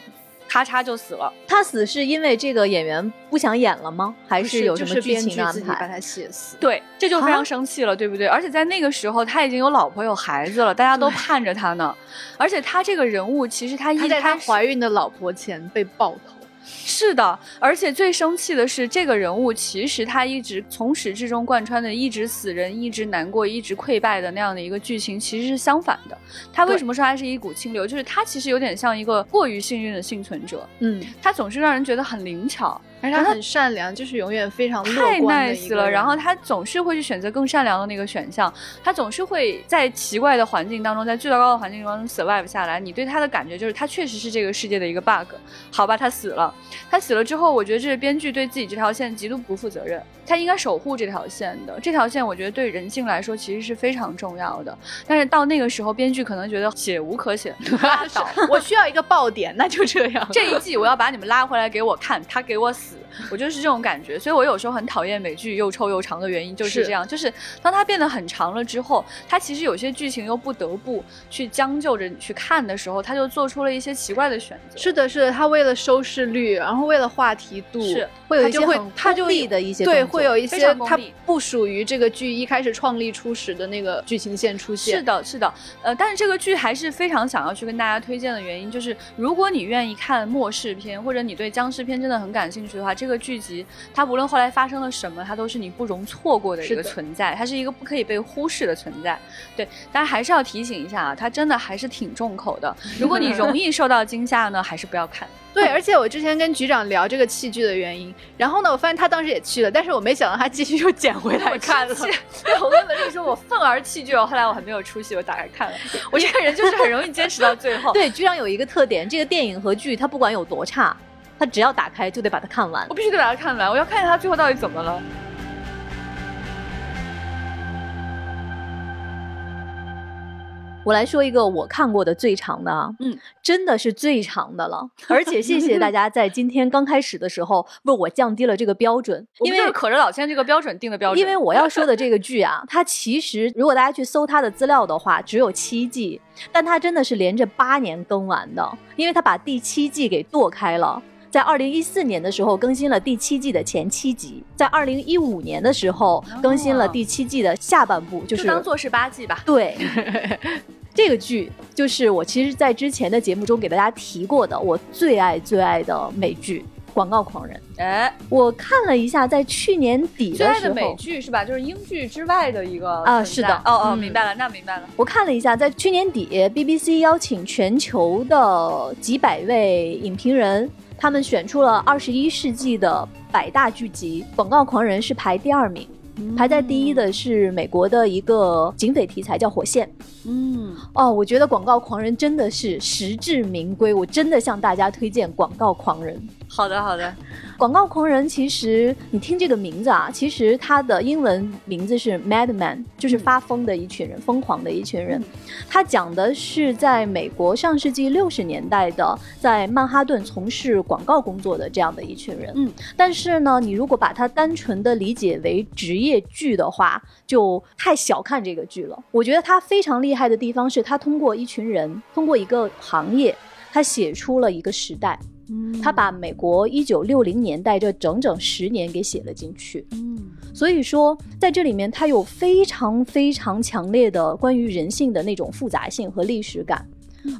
咔嚓就死了。他死是因为这个演员不想演了吗？还是有什么剧情安排把他写死？对，这就非常生气了，对不对？而且在那个时候他已经有老婆有孩子了，大家都盼着他呢。而且他这个人物其实他一在他怀孕的老婆前被爆头。是的，而且最生气的是，这个人物其实他一直从始至终贯穿的一直死人、一直难过、一直溃败的那样的一个剧情，其实是相反的。他为什么说他是一股清流？就是他其实有点像一个过于幸运的幸存者。嗯，他总是让人觉得很灵巧。而且他很善良，就是永远非常太 nice 了。然后他总是会去选择更善良的那个选项。他总是会在奇怪的环境当中，在最糟糕的环境当中 survive 下来。你对他的感觉就是他确实是这个世界的一个 bug。好吧，他死了。他死了之后，我觉得这是编剧对自己这条线极度不负责任。他应该守护这条线的。这条线我觉得对人性来说其实是非常重要的。但是到那个时候，编剧可能觉得写无可写，拉倒。我需要一个爆点，那就这样。这一季我要把你们拉回来给我看，他给我死。我觉得是这种感觉。所以我有时候很讨厌美剧又臭又长的原因就是这样，就是当它变得很长了之后，它其实有些剧情又不得不去将就着你去看的时候，它就做出了一些奇怪的选择。是的，是的，它为了收视率，然后为了话题度，是会有一些会它就的一些对，会有一些它不属于这个剧一开始创立初始的那个剧情线出现。是的，是的，呃，但是这个剧还是非常想要去跟大家推荐的原因，就是如果你愿意看末世片，或者你对僵尸片真的很感兴趣的话，这个剧集它无论后来发生了什么，它都是你不容错过的一个存在，它是一个不可以被忽视的存在。对，大家还是要提醒一下啊，它真的还是挺重口的。如果你容易受到惊吓呢，还是不要看。对，而且我之前跟局长聊这个弃剧的原因，然后呢，我发现他当时也去了，但是我没想到他继续又捡回来看了。我跟文丽说，我愤而弃剧，后来我还没有出戏，我打开看了。我这个人就是很容易坚持到最后。对，局长有一个特点，这个电影和剧，它不管有多差，他只要打开就得把它看完。我必须得把它看完，我要看一下他最后到底怎么了。我来说一个我看过的最长的啊，嗯，真的是最长的了。而且谢谢大家在今天刚开始的时候 为我降低了这个标准，因为可着老千这个标准定的标准。因为我要说的这个剧啊，它其实如果大家去搜它的资料的话，只有七季，但它真的是连着八年更完的，因为它把第七季给剁开了，在二零一四年的时候更新了第七季的前七集，在二零一五年的时候更新了第七季的下半部，就是当做是八季吧。对。这个剧就是我其实，在之前的节目中给大家提过的，我最爱最爱的美剧《广告狂人》。哎，我看了一下，在去年底的时候，最爱的美剧是吧？就是英剧之外的一个啊，是的，哦哦，明白了，那明白了。我看了一下，在去年底，BBC 邀请全球的几百位影评人，他们选出了二十一世纪的百大剧集，《广告狂人》是排第二名。排在第一的是美国的一个警匪题材，叫《火线》。嗯，哦，我觉得《广告狂人》真的是实至名归，我真的向大家推荐《广告狂人》。好的，好的。广告狂人其实你听这个名字啊，其实它的英文名字是 Madman，就是发疯的一群人，疯狂的一群人。他讲的是在美国上世纪六十年代的，在曼哈顿从事广告工作的这样的一群人。嗯，但是呢，你如果把它单纯的理解为职业剧的话，就太小看这个剧了。我觉得它非常厉害的地方是，它通过一群人，通过一个行业，它写出了一个时代。他把美国一九六零年代这整整十年给写了进去。嗯，所以说在这里面，他有非常非常强烈的关于人性的那种复杂性和历史感。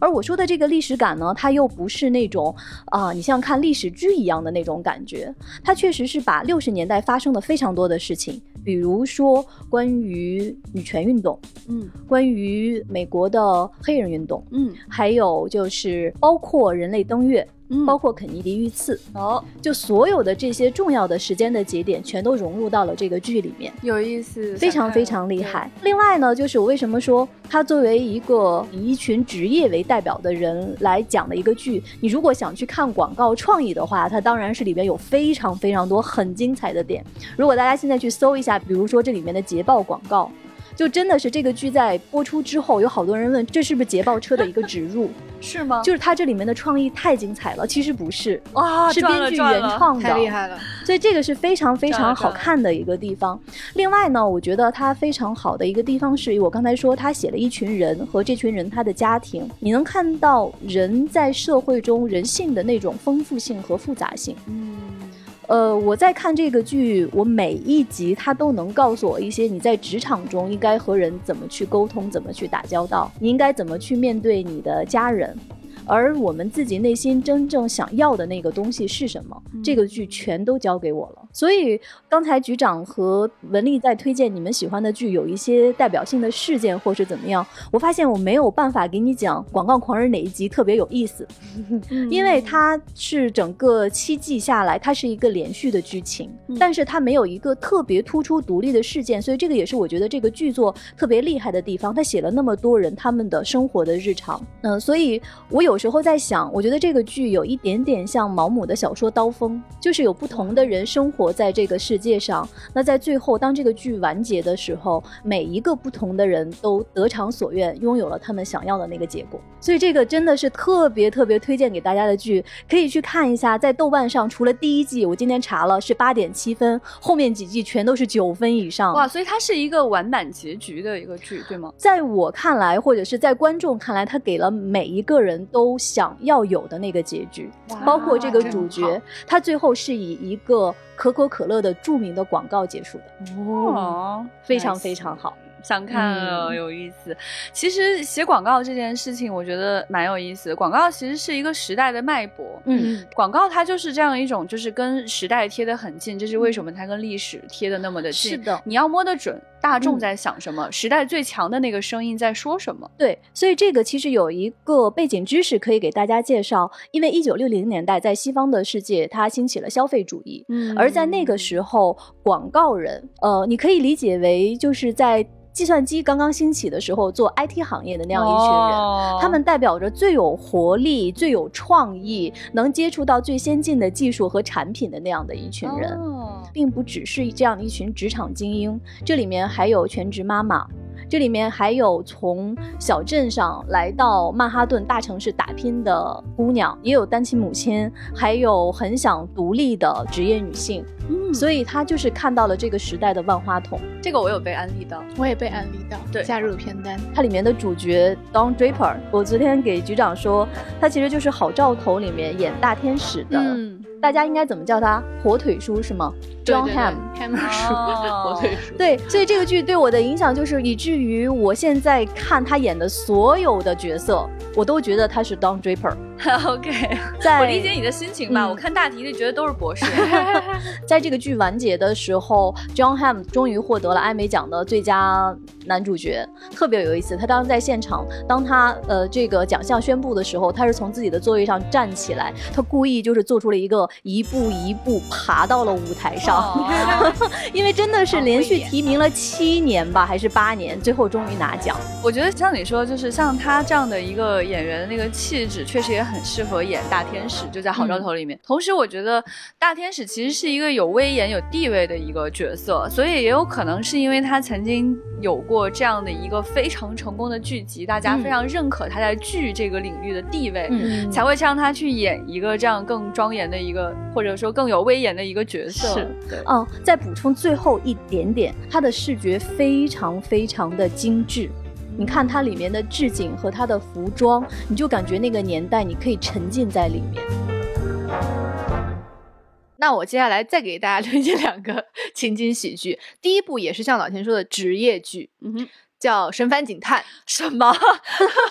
而我说的这个历史感呢，它又不是那种啊，你像看历史剧一样的那种感觉。它确实是把六十年代发生的非常多的事情，比如说关于女权运动，嗯，关于美国的黑人运动，嗯，还有就是包括人类登月。包括肯尼迪遇刺哦，就所有的这些重要的时间的节点，全都融入到了这个剧里面，有意思，非常非常厉害。另外呢，就是我为什么说它作为一个以一群职业为代表的人来讲的一个剧，你如果想去看广告创意的话，它当然是里面有非常非常多很精彩的点。如果大家现在去搜一下，比如说这里面的捷豹广告。就真的是这个剧在播出之后，有好多人问这是不是捷豹车的一个植入？是吗？就是它这里面的创意太精彩了，其实不是哇，是编剧原创的，太厉害了。所以这个是非常非常好看的一个地方。另外呢，我觉得它非常好的一个地方是我刚才说他写了一群人和这群人他的家庭，你能看到人在社会中人性的那种丰富性和复杂性。嗯。呃，我在看这个剧，我每一集它都能告诉我一些你在职场中应该和人怎么去沟通，怎么去打交道，你应该怎么去面对你的家人。而我们自己内心真正想要的那个东西是什么？这个剧全都交给我了。所以刚才局长和文丽在推荐你们喜欢的剧，有一些代表性的事件或是怎么样，我发现我没有办法给你讲《广告狂人》哪一集特别有意思，因为它是整个七季下来，它是一个连续的剧情，但是它没有一个特别突出独立的事件，所以这个也是我觉得这个剧作特别厉害的地方。他写了那么多人他们的生活的日常，嗯，所以我有。有时候在想，我觉得这个剧有一点点像毛姆的小说《刀锋》，就是有不同的人生活在这个世界上。那在最后，当这个剧完结的时候，每一个不同的人都得偿所愿，拥有了他们想要的那个结果。所以这个真的是特别特别推荐给大家的剧，可以去看一下。在豆瓣上，除了第一季，我今天查了是八点七分，后面几季全都是九分以上。哇，所以它是一个完满结局的一个剧，对吗？在我看来，或者是在观众看来，它给了每一个人都想要有的那个结局，包括这个主角，他最后是以一个可口可乐的著名的广告结束的。哦，非常非常好。想看了，有意思。其实写广告这件事情，我觉得蛮有意思的。广告其实是一个时代的脉搏，嗯，广告它就是这样一种，就是跟时代贴得很近。这是为什么它跟历史贴的那么的近？是的，你要摸得准大众在想什么，时代最强的那个声音在说什么。对，所以这个其实有一个背景知识可以给大家介绍。因为一九六零年代在西方的世界，它兴起了消费主义，嗯，而在那个时候，广告人，呃，你可以理解为就是在。计算机刚刚兴起的时候，做 IT 行业的那样一群人，他们代表着最有活力、最有创意、能接触到最先进的技术和产品的那样的一群人，并不只是这样一群职场精英，这里面还有全职妈妈。这里面还有从小镇上来到曼哈顿大城市打拼的姑娘，也有单亲母亲，还有很想独立的职业女性。嗯，所以她就是看到了这个时代的万花筒。这个我有被安利到，我也被安利到，对，加入了片单。它里面的主角 Don Draper，我昨天给局长说，他其实就是《好兆头》里面演大天使的。嗯。大家应该怎么叫他？火腿叔是吗？John Ham，Ham 叔，火腿叔。对，所以这个剧对我的影响就是，以至于我现在看他演的所有的角色，我都觉得他是 Don Draper。OK，在我理解你的心情吧。我看大题就觉得都是博士。在这个剧完结的时候，John Ham 终于获得了艾美奖的最佳男主角，特别有意思。他当时在现场，当他呃这个奖项宣布的时候，他是从自己的座位上站起来，他故意就是做出了一个一步一步爬到了舞台上，因为真的是连续提名了七年吧，还是八年，最后终于拿奖。我觉得像你说，就是像他这样的一个演员的那个气质，确实也。很适合演大天使，就在《好兆头》里面。同时，我觉得大天使其实是一个有威严、有地位的一个角色，所以也有可能是因为他曾经有过这样的一个非常成功的剧集，大家非常认可他在剧这个领域的地位，才会让他去演一个这样更庄严的一个，或者说更有威严的一个角色。是，哦，再补充最后一点点，它的视觉非常非常的精致。你看它里面的置景和它的服装，你就感觉那个年代你可以沉浸在里面。那我接下来再给大家推荐两个 情景喜剧，第一部也是像老田说的职业剧，嗯哼，叫《神烦警探 》。什么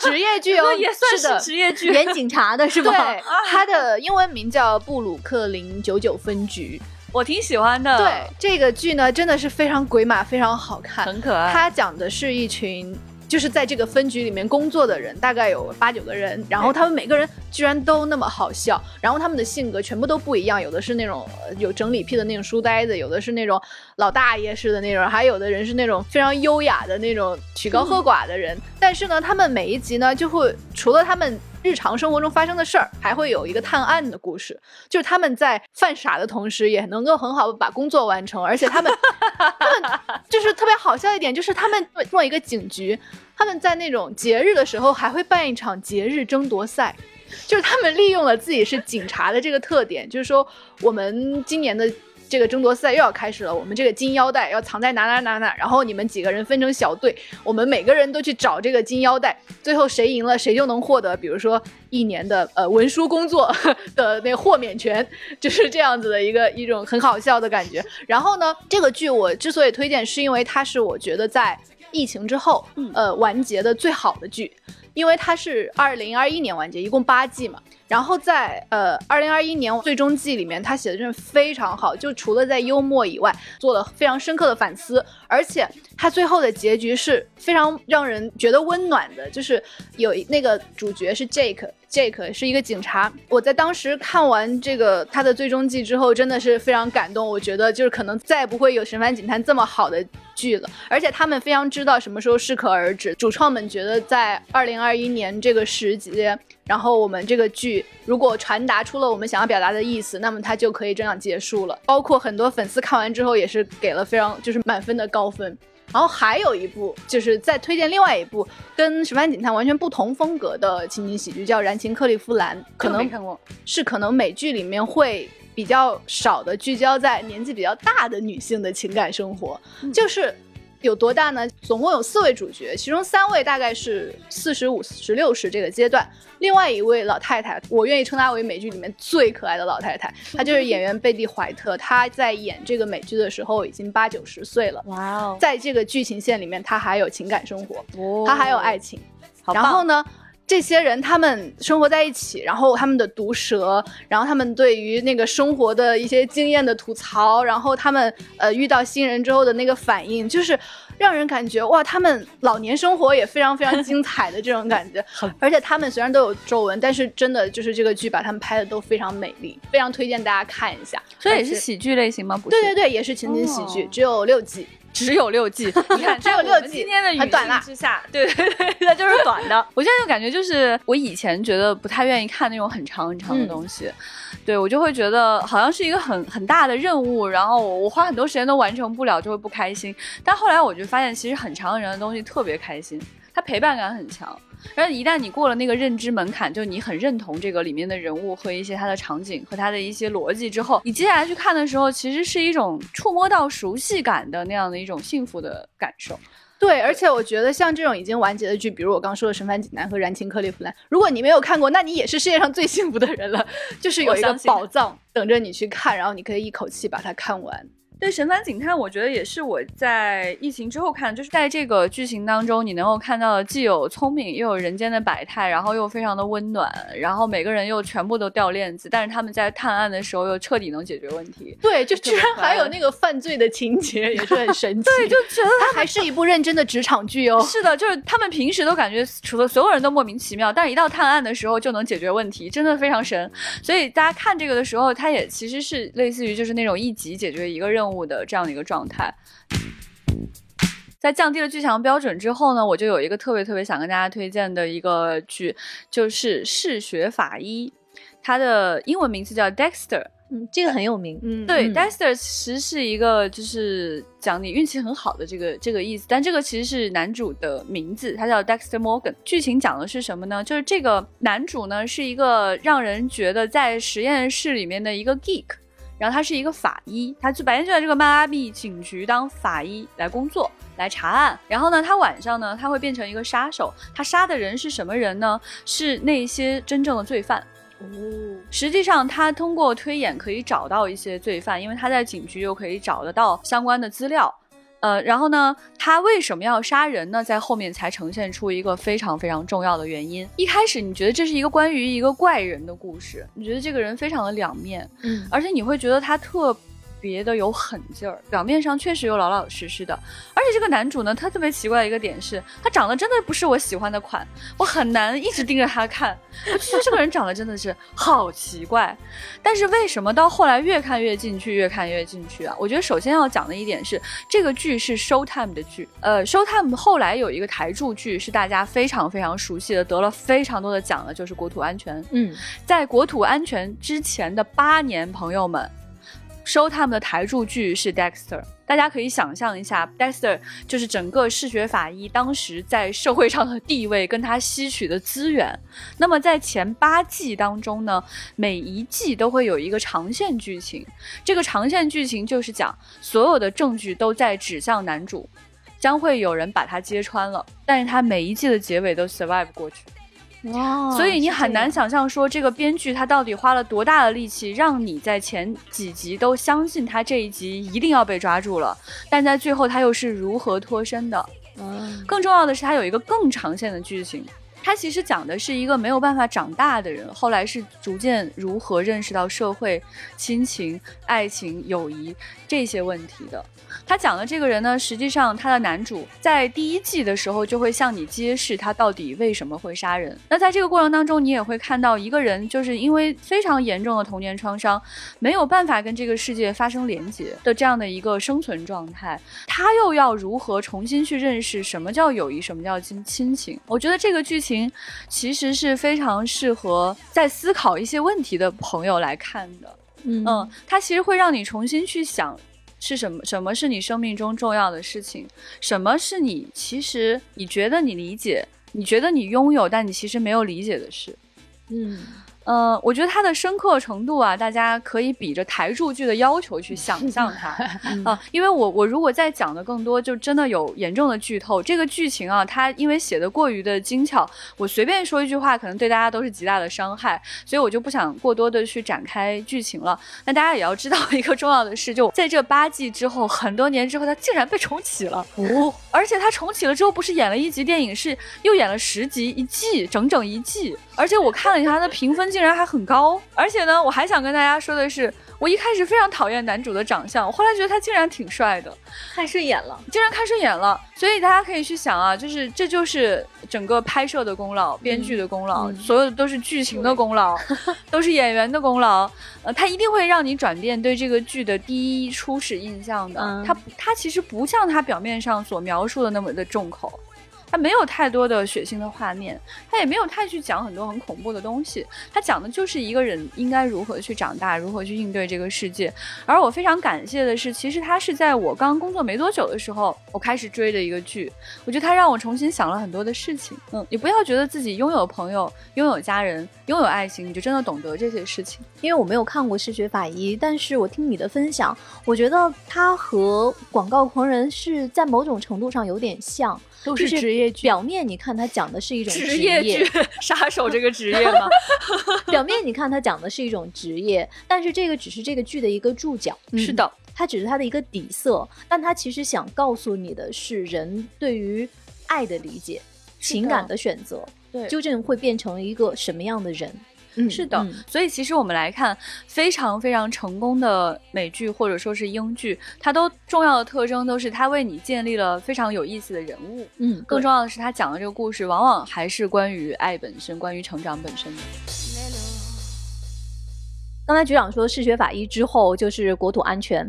职业剧哦？也算是职业剧，演警察的是吧？对，它的英文名叫《布鲁克林九九分局》，我挺喜欢的。对，这个剧呢真的是非常鬼马，非常好看，很可爱。它讲的是一群。就是在这个分局里面工作的人，大概有八九个人，然后他们每个人居然都那么好笑，然后他们的性格全部都不一样，有的是那种有整理癖的那种书呆子，有的是那种老大爷似的那种，还有的人是那种非常优雅的那种曲高和寡的人。但是呢，他们每一集呢，就会除了他们。日常生活中发生的事儿，还会有一个探案的故事，就是他们在犯傻的同时，也能够很好的把工作完成。而且他们，他们就是特别好笑一点，就是他们做一个警局，他们在那种节日的时候还会办一场节日争夺赛，就是他们利用了自己是警察的这个特点，就是说我们今年的。这个争夺赛又要开始了，我们这个金腰带要藏在哪哪哪哪，然后你们几个人分成小队，我们每个人都去找这个金腰带，最后谁赢了，谁就能获得，比如说一年的呃文书工作 的那豁免权，就是这样子的一个一种很好笑的感觉。然后呢，这个剧我之所以推荐，是因为它是我觉得在疫情之后，呃完结的最好的剧，因为它是二零二一年完结，一共八季嘛。然后在呃二零二一年最终季里面，他写的真的非常好，就除了在幽默以外，做了非常深刻的反思，而且他最后的结局是非常让人觉得温暖的，就是有那个主角是 Jake，Jake 是一个警察。我在当时看完这个他的最终季之后，真的是非常感动。我觉得就是可能再也不会有《神探警探》这么好的剧了，而且他们非常知道什么时候适可而止。主创们觉得在二零二一年这个时节。然后我们这个剧如果传达出了我们想要表达的意思，那么它就可以这样结束了。包括很多粉丝看完之后也是给了非常就是满分的高分。然后还有一部就是在推荐另外一部跟《十万警探》完全不同风格的情景喜剧，叫《燃情克利夫兰》，可能看过，是可能美剧里面会比较少的聚焦在年纪比较大的女性的情感生活，就是。有多大呢？总共有四位主角，其中三位大概是四十五、十六十这个阶段，另外一位老太太，我愿意称她为美剧里面最可爱的老太太，她就是演员贝蒂·怀特。她在演这个美剧的时候已经八九十岁了。哇哦！在这个剧情线里面，她还有情感生活，她还有爱情。然后呢？这些人他们生活在一起，然后他们的毒舌，然后他们对于那个生活的一些经验的吐槽，然后他们呃遇到新人之后的那个反应，就是让人感觉哇，他们老年生活也非常非常精彩的这种感觉。而且他们虽然都有皱纹，但是真的就是这个剧把他们拍的都非常美丽，非常推荐大家看一下。所以也是喜剧类型吗？不是，对对对，也是情景喜剧，只有六季。只有六季，你看只有六季。今天的语境之下，对对对，那就是短的。我现在就感觉就是我以前觉得不太愿意看那种很长很长的东西，对我就会觉得好像是一个很很大的任务，然后我我花很多时间都完成不了，就会不开心。但后来我就发现，其实很长很长的东西特别开心，它陪伴感很强。然后一旦你过了那个认知门槛，就你很认同这个里面的人物和一些他的场景和他的一些逻辑之后，你接下来去看的时候，其实是一种触摸到熟悉感的那样的一种幸福的感受。对，而且我觉得像这种已经完结的剧，比如我刚说的《神烦济南》和《燃情克利夫兰》，如果你没有看过，那你也是世界上最幸福的人了，就是有一个宝藏等着你去看，然后你可以一口气把它看完。对《神烦警探》，我觉得也是我在疫情之后看，就是在这个剧情当中，你能够看到既有聪明，又有人间的百态，然后又非常的温暖，然后每个人又全部都掉链子，但是他们在探案的时候又彻底能解决问题。对，就居然还有那个犯罪的情节，也是很神 奇。对，就觉得它还是一部认真的职场剧哦。是的，就是他们平时都感觉除了所有人都莫名其妙，但是一到探案的时候就能解决问题，真的非常神。所以大家看这个的时候，它也其实是类似于就是那种一集解决一个任务的这样的一个。状态，在降低了剧强标准之后呢，我就有一个特别特别想跟大家推荐的一个剧，就是《嗜血法医》，它的英文名字叫 Dexter，嗯，这个很有名，嗯，对，Dexter 其实是一个就是讲你运气很好的这个这个意思，但这个其实是男主的名字，他叫 Dexter Morgan。剧情讲的是什么呢？就是这个男主呢是一个让人觉得在实验室里面的一个 geek。然后他是一个法医，他就白天就在这个迈阿密警局当法医来工作，来查案。然后呢，他晚上呢，他会变成一个杀手。他杀的人是什么人呢？是那些真正的罪犯。哦，实际上他通过推演可以找到一些罪犯，因为他在警局又可以找得到相关的资料。呃，然后呢，他为什么要杀人呢？在后面才呈现出一个非常非常重要的原因。一开始你觉得这是一个关于一个怪人的故事，你觉得这个人非常的两面，嗯，而且你会觉得他特。别的有狠劲儿，表面上确实又老老实实的，而且这个男主呢，他特别奇怪的一个点是，他长得真的不是我喜欢的款，我很难一直盯着他看，我觉得这个人长得真的是好奇怪。但是为什么到后来越看越进去，越看越进去啊？我觉得首先要讲的一点是，这个剧是 Showtime 的剧，呃，Showtime 后来有一个台柱剧是大家非常非常熟悉的，得了非常多的奖的，就是《国土安全》。嗯，在《国土安全》之前的八年，朋友们。收他们的台柱剧是 Dexter，大家可以想象一下，Dexter 就是整个视觉法医当时在社会上的地位跟他吸取的资源。那么在前八季当中呢，每一季都会有一个长线剧情，这个长线剧情就是讲所有的证据都在指向男主，将会有人把他揭穿了，但是他每一季的结尾都 survive 过去。所以你很难想象说这个编剧他到底花了多大的力气，让你在前几集都相信他这一集一定要被抓住了，但在最后他又是如何脱身的？嗯，更重要的是他有一个更长线的剧情，他其实讲的是一个没有办法长大的人，后来是逐渐如何认识到社会、亲情、爱情、友谊这些问题的。他讲的这个人呢，实际上他的男主在第一季的时候就会向你揭示他到底为什么会杀人。那在这个过程当中，你也会看到一个人就是因为非常严重的童年创伤，没有办法跟这个世界发生连接的这样的一个生存状态。他又要如何重新去认识什么叫友谊，什么叫亲亲情？我觉得这个剧情。其实是非常适合在思考一些问题的朋友来看的。嗯嗯，它其实会让你重新去想，是什么什么是你生命中重要的事情，什么是你其实你觉得你理解，你觉得你拥有，但你其实没有理解的事。嗯。呃，我觉得它的深刻程度啊，大家可以比着台柱剧的要求去想象它 啊，因为我我如果再讲的更多，就真的有严重的剧透。这个剧情啊，它因为写的过于的精巧，我随便说一句话，可能对大家都是极大的伤害，所以我就不想过多的去展开剧情了。那大家也要知道一个重要的事，就在这八季之后，很多年之后，它竟然被重启了哦，而且它重启了之后，不是演了一集电影，是又演了十集一季，整整一季。而且我看了一下它的评分，竟然还很高。而且呢，我还想跟大家说的是，我一开始非常讨厌男主的长相，我后来觉得他竟然挺帅的，看顺眼了，竟然看顺眼了。所以大家可以去想啊，就是这就是整个拍摄的功劳、编剧的功劳，所有的都是剧情的功劳，都是演员的功劳。呃，他一定会让你转变对这个剧的第一初始印象的。他他其实不像他表面上所描述的那么的重口。它没有太多的血腥的画面，它也没有太去讲很多很恐怖的东西，它讲的就是一个人应该如何去长大，如何去应对这个世界。而我非常感谢的是，其实它是在我刚工作没多久的时候，我开始追的一个剧。我觉得它让我重新想了很多的事情。嗯，你不要觉得自己拥有朋友、拥有家人、拥有爱情，你就真的懂得这些事情。因为我没有看过《嗜血法医》，但是我听你的分享，我觉得它和《广告狂人》是在某种程度上有点像。都是职业剧，表面你看他讲的是一种职业剧，杀手这个职业吗？表面你看他讲的是一种职业，但是这个只是这个剧的一个注脚。是的，它只是它的一个底色，但它其实想告诉你的是人对于爱的理解、情感的选择，对，究竟会变成一个什么样的人？嗯，是的，所以其实我们来看非常非常成功的美剧或者说是英剧，它都重要的特征都是它为你建立了非常有意思的人物。嗯，更重要的是它讲的这个故事往往还是关于爱本身，关于成长本身的。刚才局长说《嗜血法医》之后就是《国土安全》，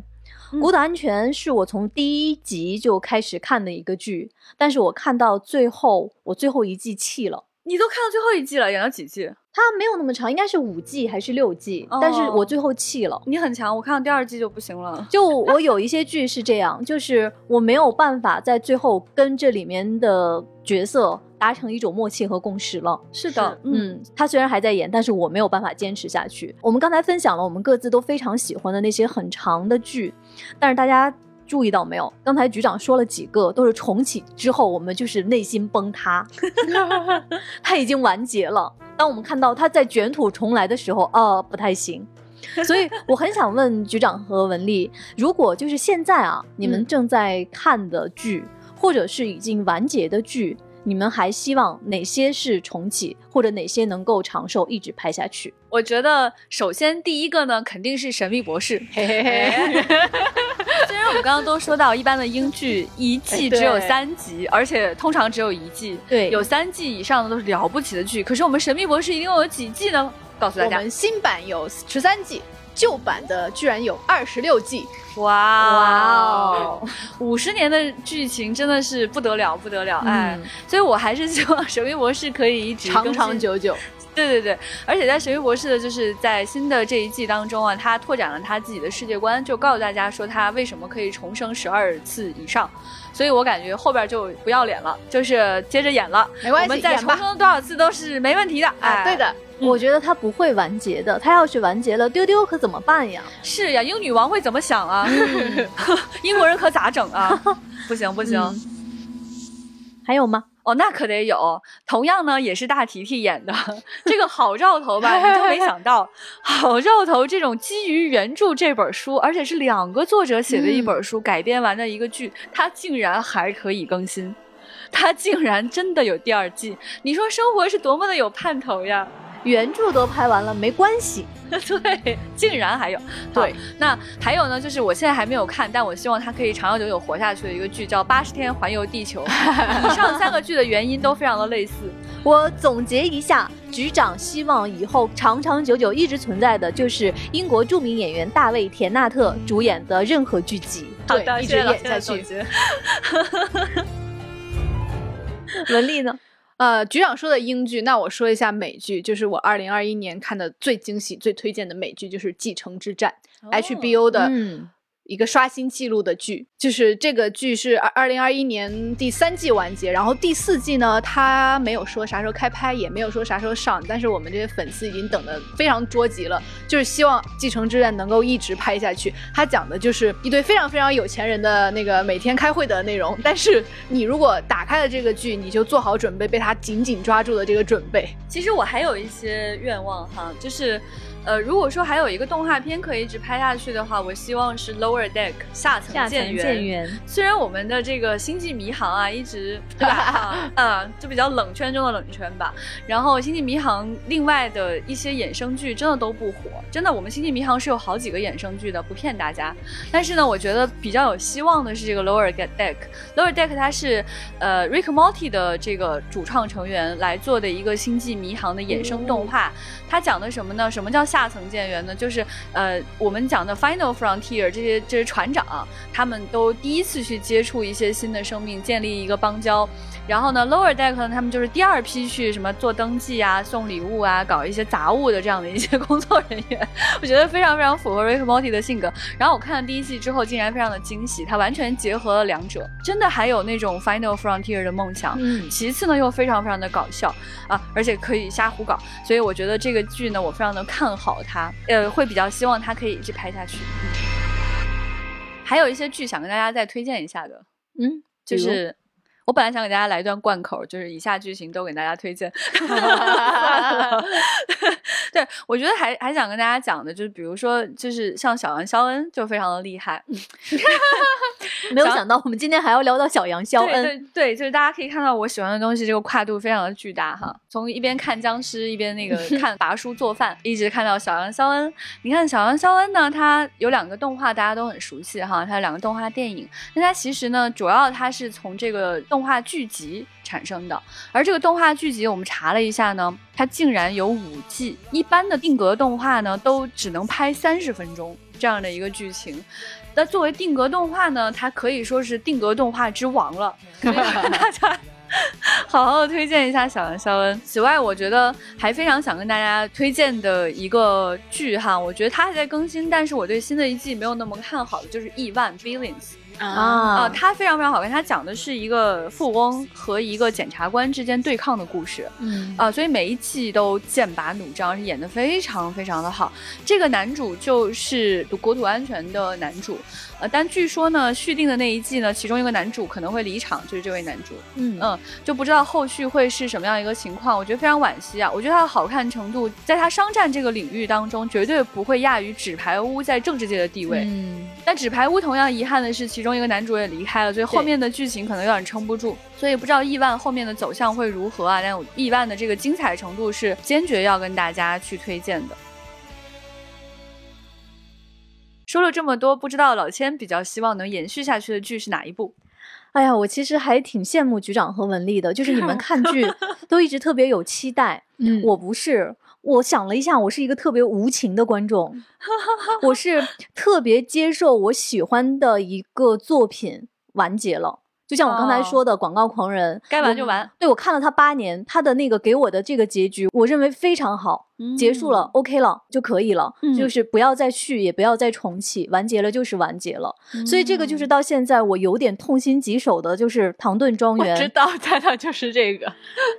《国土安全》是我从第一集就开始看的一个剧，但是我看到最后，我最后一季弃了。你都看到最后一季了，演了几季？它没有那么长，应该是五季还是六季？但是我最后弃了。你很强，我看到第二季就不行了。就我有一些剧是这样，就是我没有办法在最后跟这里面的角色达成一种默契和共识了。是的，嗯，他虽然还在演，但是我没有办法坚持下去。我们刚才分享了我们各自都非常喜欢的那些很长的剧，但是大家。注意到没有？刚才局长说了几个，都是重启之后，我们就是内心崩塌，他已经完结了。当我们看到他在卷土重来的时候，呃，不太行。所以我很想问局长和文丽，如果就是现在啊，你们正在看的剧，或者是已经完结的剧，你们还希望哪些是重启，或者哪些能够长寿一直拍下去？我觉得首先第一个呢，肯定是《神秘博士》。嘿嘿嘿 虽然我们刚刚都说到，一般的英剧一季只有三集，而且通常只有一季。对，有三季以上的都是了不起的剧。可是我们《神秘博士》一共有几季呢？告诉大家，我们新版有十三季，旧版的居然有二十六季。哇哇哦！五十年的剧情真的是不得了，不得了！哎，所以我还是希望《神秘博士》可以一直长长久久。对对对，而且在《神秘博士》的就是在新的这一季当中啊，他拓展了他自己的世界观，就告诉大家说他为什么可以重生十二次以上。所以我感觉后边就不要脸了，就是接着演了，没关系，我们再重生多少次都是没问题的。哎，对的，我觉得他不会完结的，他要是完结了，丢丢可怎么办呀？是呀，英女王会怎么想啊？英国人可咋整啊？不行不行，还有吗？哦，那可得有。同样呢，也是大提提演的 这个好兆头吧？你都没想到，好兆头这种基于原著这本书，而且是两个作者写的一本书改编完的一个剧，它竟然还可以更新，它竟然真的有第二季。你说生活是多么的有盼头呀！原著都拍完了，没关系。对，竟然还有。对，那还有呢，就是我现在还没有看，但我希望它可以长长久久活下去的一个剧，叫《八十天环游地球》。以上三个剧的原因都非常的类似。我总结一下，局长希望以后长长久久一直存在的就是英国著名演员大卫·田纳特主演的任何剧集，对，一直演下去。文丽 呢？呃，局长说的英剧，那我说一下美剧，就是我二零二一年看的最惊喜、最推荐的美剧，就是《继承之战》，HBO 的。一个刷新记录的剧，就是这个剧是二二零二一年第三季完结，然后第四季呢，他没有说啥时候开拍，也没有说啥时候上，但是我们这些粉丝已经等得非常着急了，就是希望《继承之战》能够一直拍下去。他讲的就是一堆非常非常有钱人的那个每天开会的内容，但是你如果打开了这个剧，你就做好准备被他紧紧抓住的这个准备。其实我还有一些愿望哈，就是。呃，如果说还有一个动画片可以一直拍下去的话，我希望是 Lower Deck 下层舰员。虽然我们的这个星际迷航啊，一直对吧？嗯，就比较冷圈中的冷圈吧。然后星际迷航另外的一些衍生剧真的都不火，真的，我们星际迷航是有好几个衍生剧的，不骗大家。但是呢，我觉得比较有希望的是这个 Lower Deck。Lower Deck 它是呃 Rick Morty 的这个主创成员来做的一个星际迷航的衍生动画。它讲的什么呢？什么叫下下层舰员呢，就是呃，我们讲的 Final Frontier 这些这些船长，他们都第一次去接触一些新的生命，建立一个邦交。然后呢，Lower Deck 呢，他们就是第二批去什么做登记啊、送礼物啊、搞一些杂物的这样的一些工作人员。我觉得非常非常符合 Rick Morty 的性格。然后我看了第一季之后，竟然非常的惊喜，它完全结合了两者，真的还有那种 Final Frontier 的梦想。嗯。其次呢，又非常非常的搞笑啊，而且可以瞎胡搞，所以我觉得这个剧呢，我非常的看好。他呃会比较希望他可以一直拍下去。还有一些剧想跟大家再推荐一下的，嗯，就是我本来想给大家来一段贯口，就是以下剧情都给大家推荐。对，我觉得还还想跟大家讲的，就是比如说，就是像小杨肖恩就非常的厉害。没有想到我们今天还要聊到小杨肖恩。对对，就是大家可以看到我喜欢的东西，这个跨度非常的巨大哈。从一边看僵尸，一边那个 看拔叔做饭，一直看到小杨肖恩。你看小杨肖恩呢，他有两个动画大家都很熟悉哈，他有两个动画电影。那他其实呢，主要他是从这个动画剧集。产生的，而这个动画剧集我们查了一下呢，它竟然有五季。一般的定格动画呢，都只能拍三十分钟这样的一个剧情。那作为定格动画呢，它可以说是定格动画之王了。大家 好好的推荐一下小羊肖恩。此外，我觉得还非常想跟大家推荐的一个剧哈，我觉得它还在更新，但是我对新的一季没有那么看好的，就是亿万 Billions。啊它非常非常好看。它讲的是一个富翁和一个检察官之间对抗的故事。嗯啊，所以每一季都剑拔弩张，演的非常非常的好。这个男主就是国土安全的男主。呃，但据说呢，续订的那一季呢，其中一个男主可能会离场，就是这位男主。嗯嗯，就不知道后续会是什么样一个情况。我觉得非常惋惜啊。我觉得他的好看程度，在他商战这个领域当中，绝对不会亚于纸牌屋在政治界的地位。嗯，但纸牌屋同样遗憾的是，其中一个男主也离开了，所以后面的剧情可能有点撑不住。所以不知道亿万后面的走向会如何啊？但亿万的这个精彩程度是坚决要跟大家去推荐的。说了这么多，不知道老千比较希望能延续下去的剧是哪一部？哎呀，我其实还挺羡慕局长和文丽的，就是你们看剧 都一直特别有期待。嗯，我不是，我想了一下，我是一个特别无情的观众，我是特别接受我喜欢的一个作品完结了。就像我刚才说的，《广告狂人》该完就完。对我看了他八年，他的那个给我的这个结局，我认为非常好。结束了，OK 了就可以了，就是不要再续，也不要再重启，完结了就是完结了。所以这个就是到现在我有点痛心疾首的，就是《唐顿庄园》。我知道，猜到就是这个。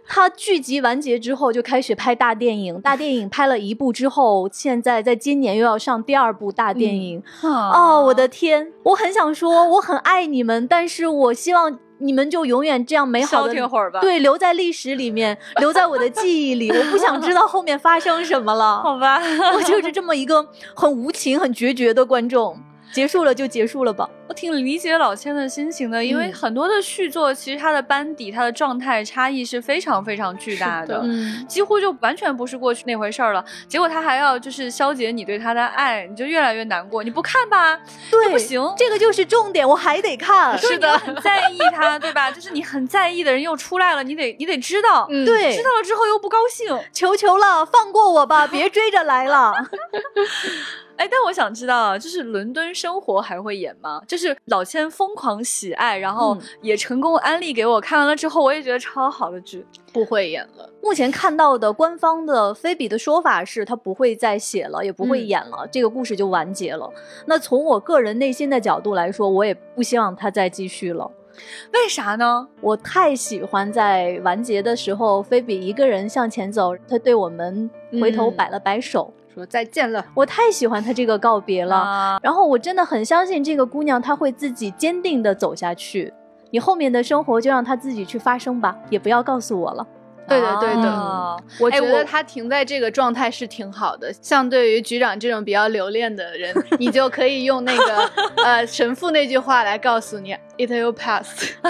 他剧集完结之后就开始拍大电影，大电影拍了一部之后，现在在今年又要上第二部大电影。哦，我的天！我很想说我很爱你们，但是我希望。你们就永远这样美好的会儿吧，对，留在历史里面，留在我的记忆里。我不想知道后面发生什么了，好吧？我就是这么一个很无情、很决绝的观众。结束了就结束了吧。我挺理解老千的心情的，因为很多的续作其实它的班底、它的状态差异是非常非常巨大的，几乎就完全不是过去那回事儿了。结果他还要就是消解你对他的爱，你就越来越难过。你不看吧，对，不行，这个就是重点，我还得看。是的，很在意他，对吧？就是你很在意的人又出来了，你得你得知道，对，知道了之后又不高兴，求求了，放过我吧，别追着来了。哎，但我想知道，就是《伦敦生活》还会演吗？就是老千疯狂喜爱，然后也成功安利给我，看完了之后，我也觉得超好的剧，不会演了。目前看到的官方的菲比的说法是，他不会再写了，也不会演了，这个故事就完结了。那从我个人内心的角度来说，我也不希望他再继续了。为啥呢？我太喜欢在完结的时候，菲比一个人向前走，他对我们回头摆了摆手。说再见了，我太喜欢他这个告别了。然后我真的很相信这个姑娘，她会自己坚定的走下去。你后面的生活就让她自己去发生吧，也不要告诉我了。对的，对的，我觉得他停在这个状态是挺好的。相对于局长这种比较留恋的人，你就可以用那个 呃神父那句话来告诉你：“It will pass。”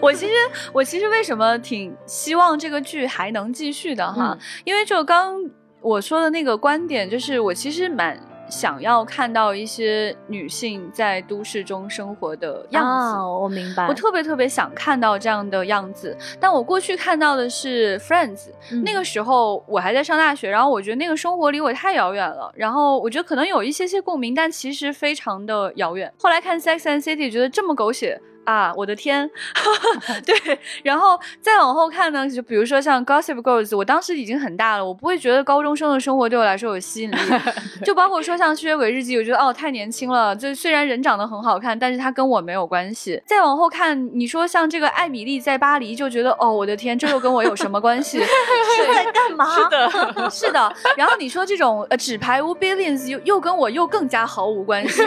我其实我其实为什么挺希望这个剧还能继续的哈？因为就刚我说的那个观点，就是我其实蛮。想要看到一些女性在都市中生活的样子，我明白。我特别特别想看到这样的样子，但我过去看到的是《Friends》，那个时候我还在上大学，然后我觉得那个生活离我太遥远了，然后我觉得可能有一些些共鸣，但其实非常的遥远。后来看《Sex and City》，觉得这么狗血。啊，我的天，对，然后再往后看呢，就比如说像 Gossip Girls，我当时已经很大了，我不会觉得高中生的生活对我来说有吸引力，就包括说像吸血鬼日记，我觉得哦太年轻了，就虽然人长得很好看，但是他跟我没有关系。再往后看，你说像这个艾米丽在巴黎，就觉得哦我的天，这又跟我有什么关系？是在干嘛？是的，是的。然后你说这种呃纸牌屋 Billions 又又跟我又更加毫无关系。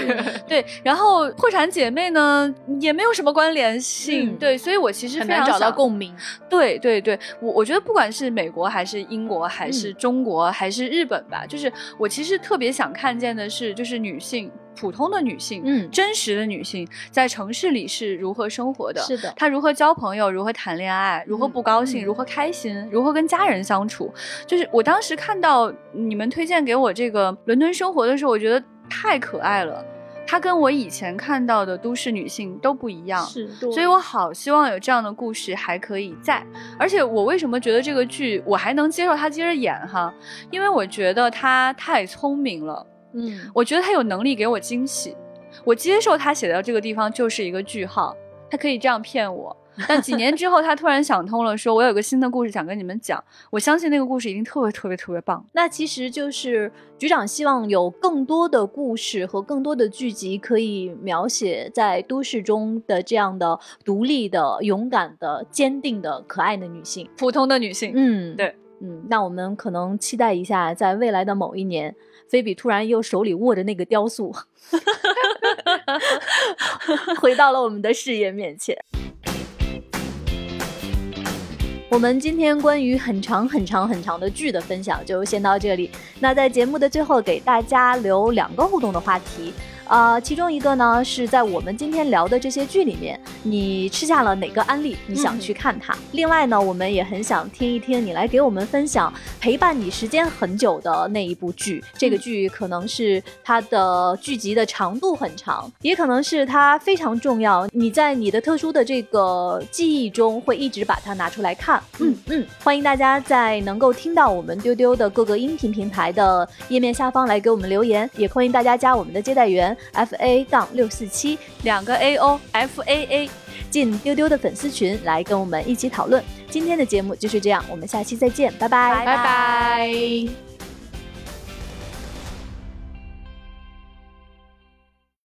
对，然后破产姐妹呢也没有什么。关联性对，所以我其实很难找到共鸣。对对对，我我觉得不管是美国还是英国还是中国还是日本吧，就是我其实特别想看见的是，就是女性普通的女性，嗯，真实的女性在城市里是如何生活的，是的，她如何交朋友，如何谈恋爱，如何不高兴，如何开心，如何跟家人相处。就是我当时看到你们推荐给我这个伦敦生活的时候，我觉得太可爱了。她跟我以前看到的都市女性都不一样，是，所以我好希望有这样的故事还可以在。而且我为什么觉得这个剧我还能接受她接着演哈？因为我觉得她太聪明了，嗯，我觉得她有能力给我惊喜。我接受她写到这个地方就是一个句号，她可以这样骗我。但几年之后，他突然想通了，说我有个新的故事想跟你们讲。我相信那个故事一定特别特别特别棒。那其实就是局长希望有更多的故事和更多的剧集可以描写在都市中的这样的独立的、勇敢的、坚定的、可爱的女性，普通的女性。嗯，对，嗯，那我们可能期待一下，在未来的某一年，菲比突然又手里握着那个雕塑，回到了我们的视野面前。我们今天关于很长很长很长的剧的分享就先到这里。那在节目的最后，给大家留两个互动的话题。呃，其中一个呢是在我们今天聊的这些剧里面，你吃下了哪个安利？你想去看它？另外呢，我们也很想听一听你来给我们分享陪伴你时间很久的那一部剧。这个剧可能是它的剧集的长度很长，也可能是它非常重要。你在你的特殊的这个记忆中会一直把它拿出来看。嗯嗯，欢迎大家在能够听到我们丢丢的各个音频平台的页面下方来给我们留言，也欢迎大家加我们的接待员。F a 杠六四七两个 a o f a a 进丢丢的粉丝群来跟我们一起讨论。今天的节目就是这样，我们下期再见，拜拜拜拜。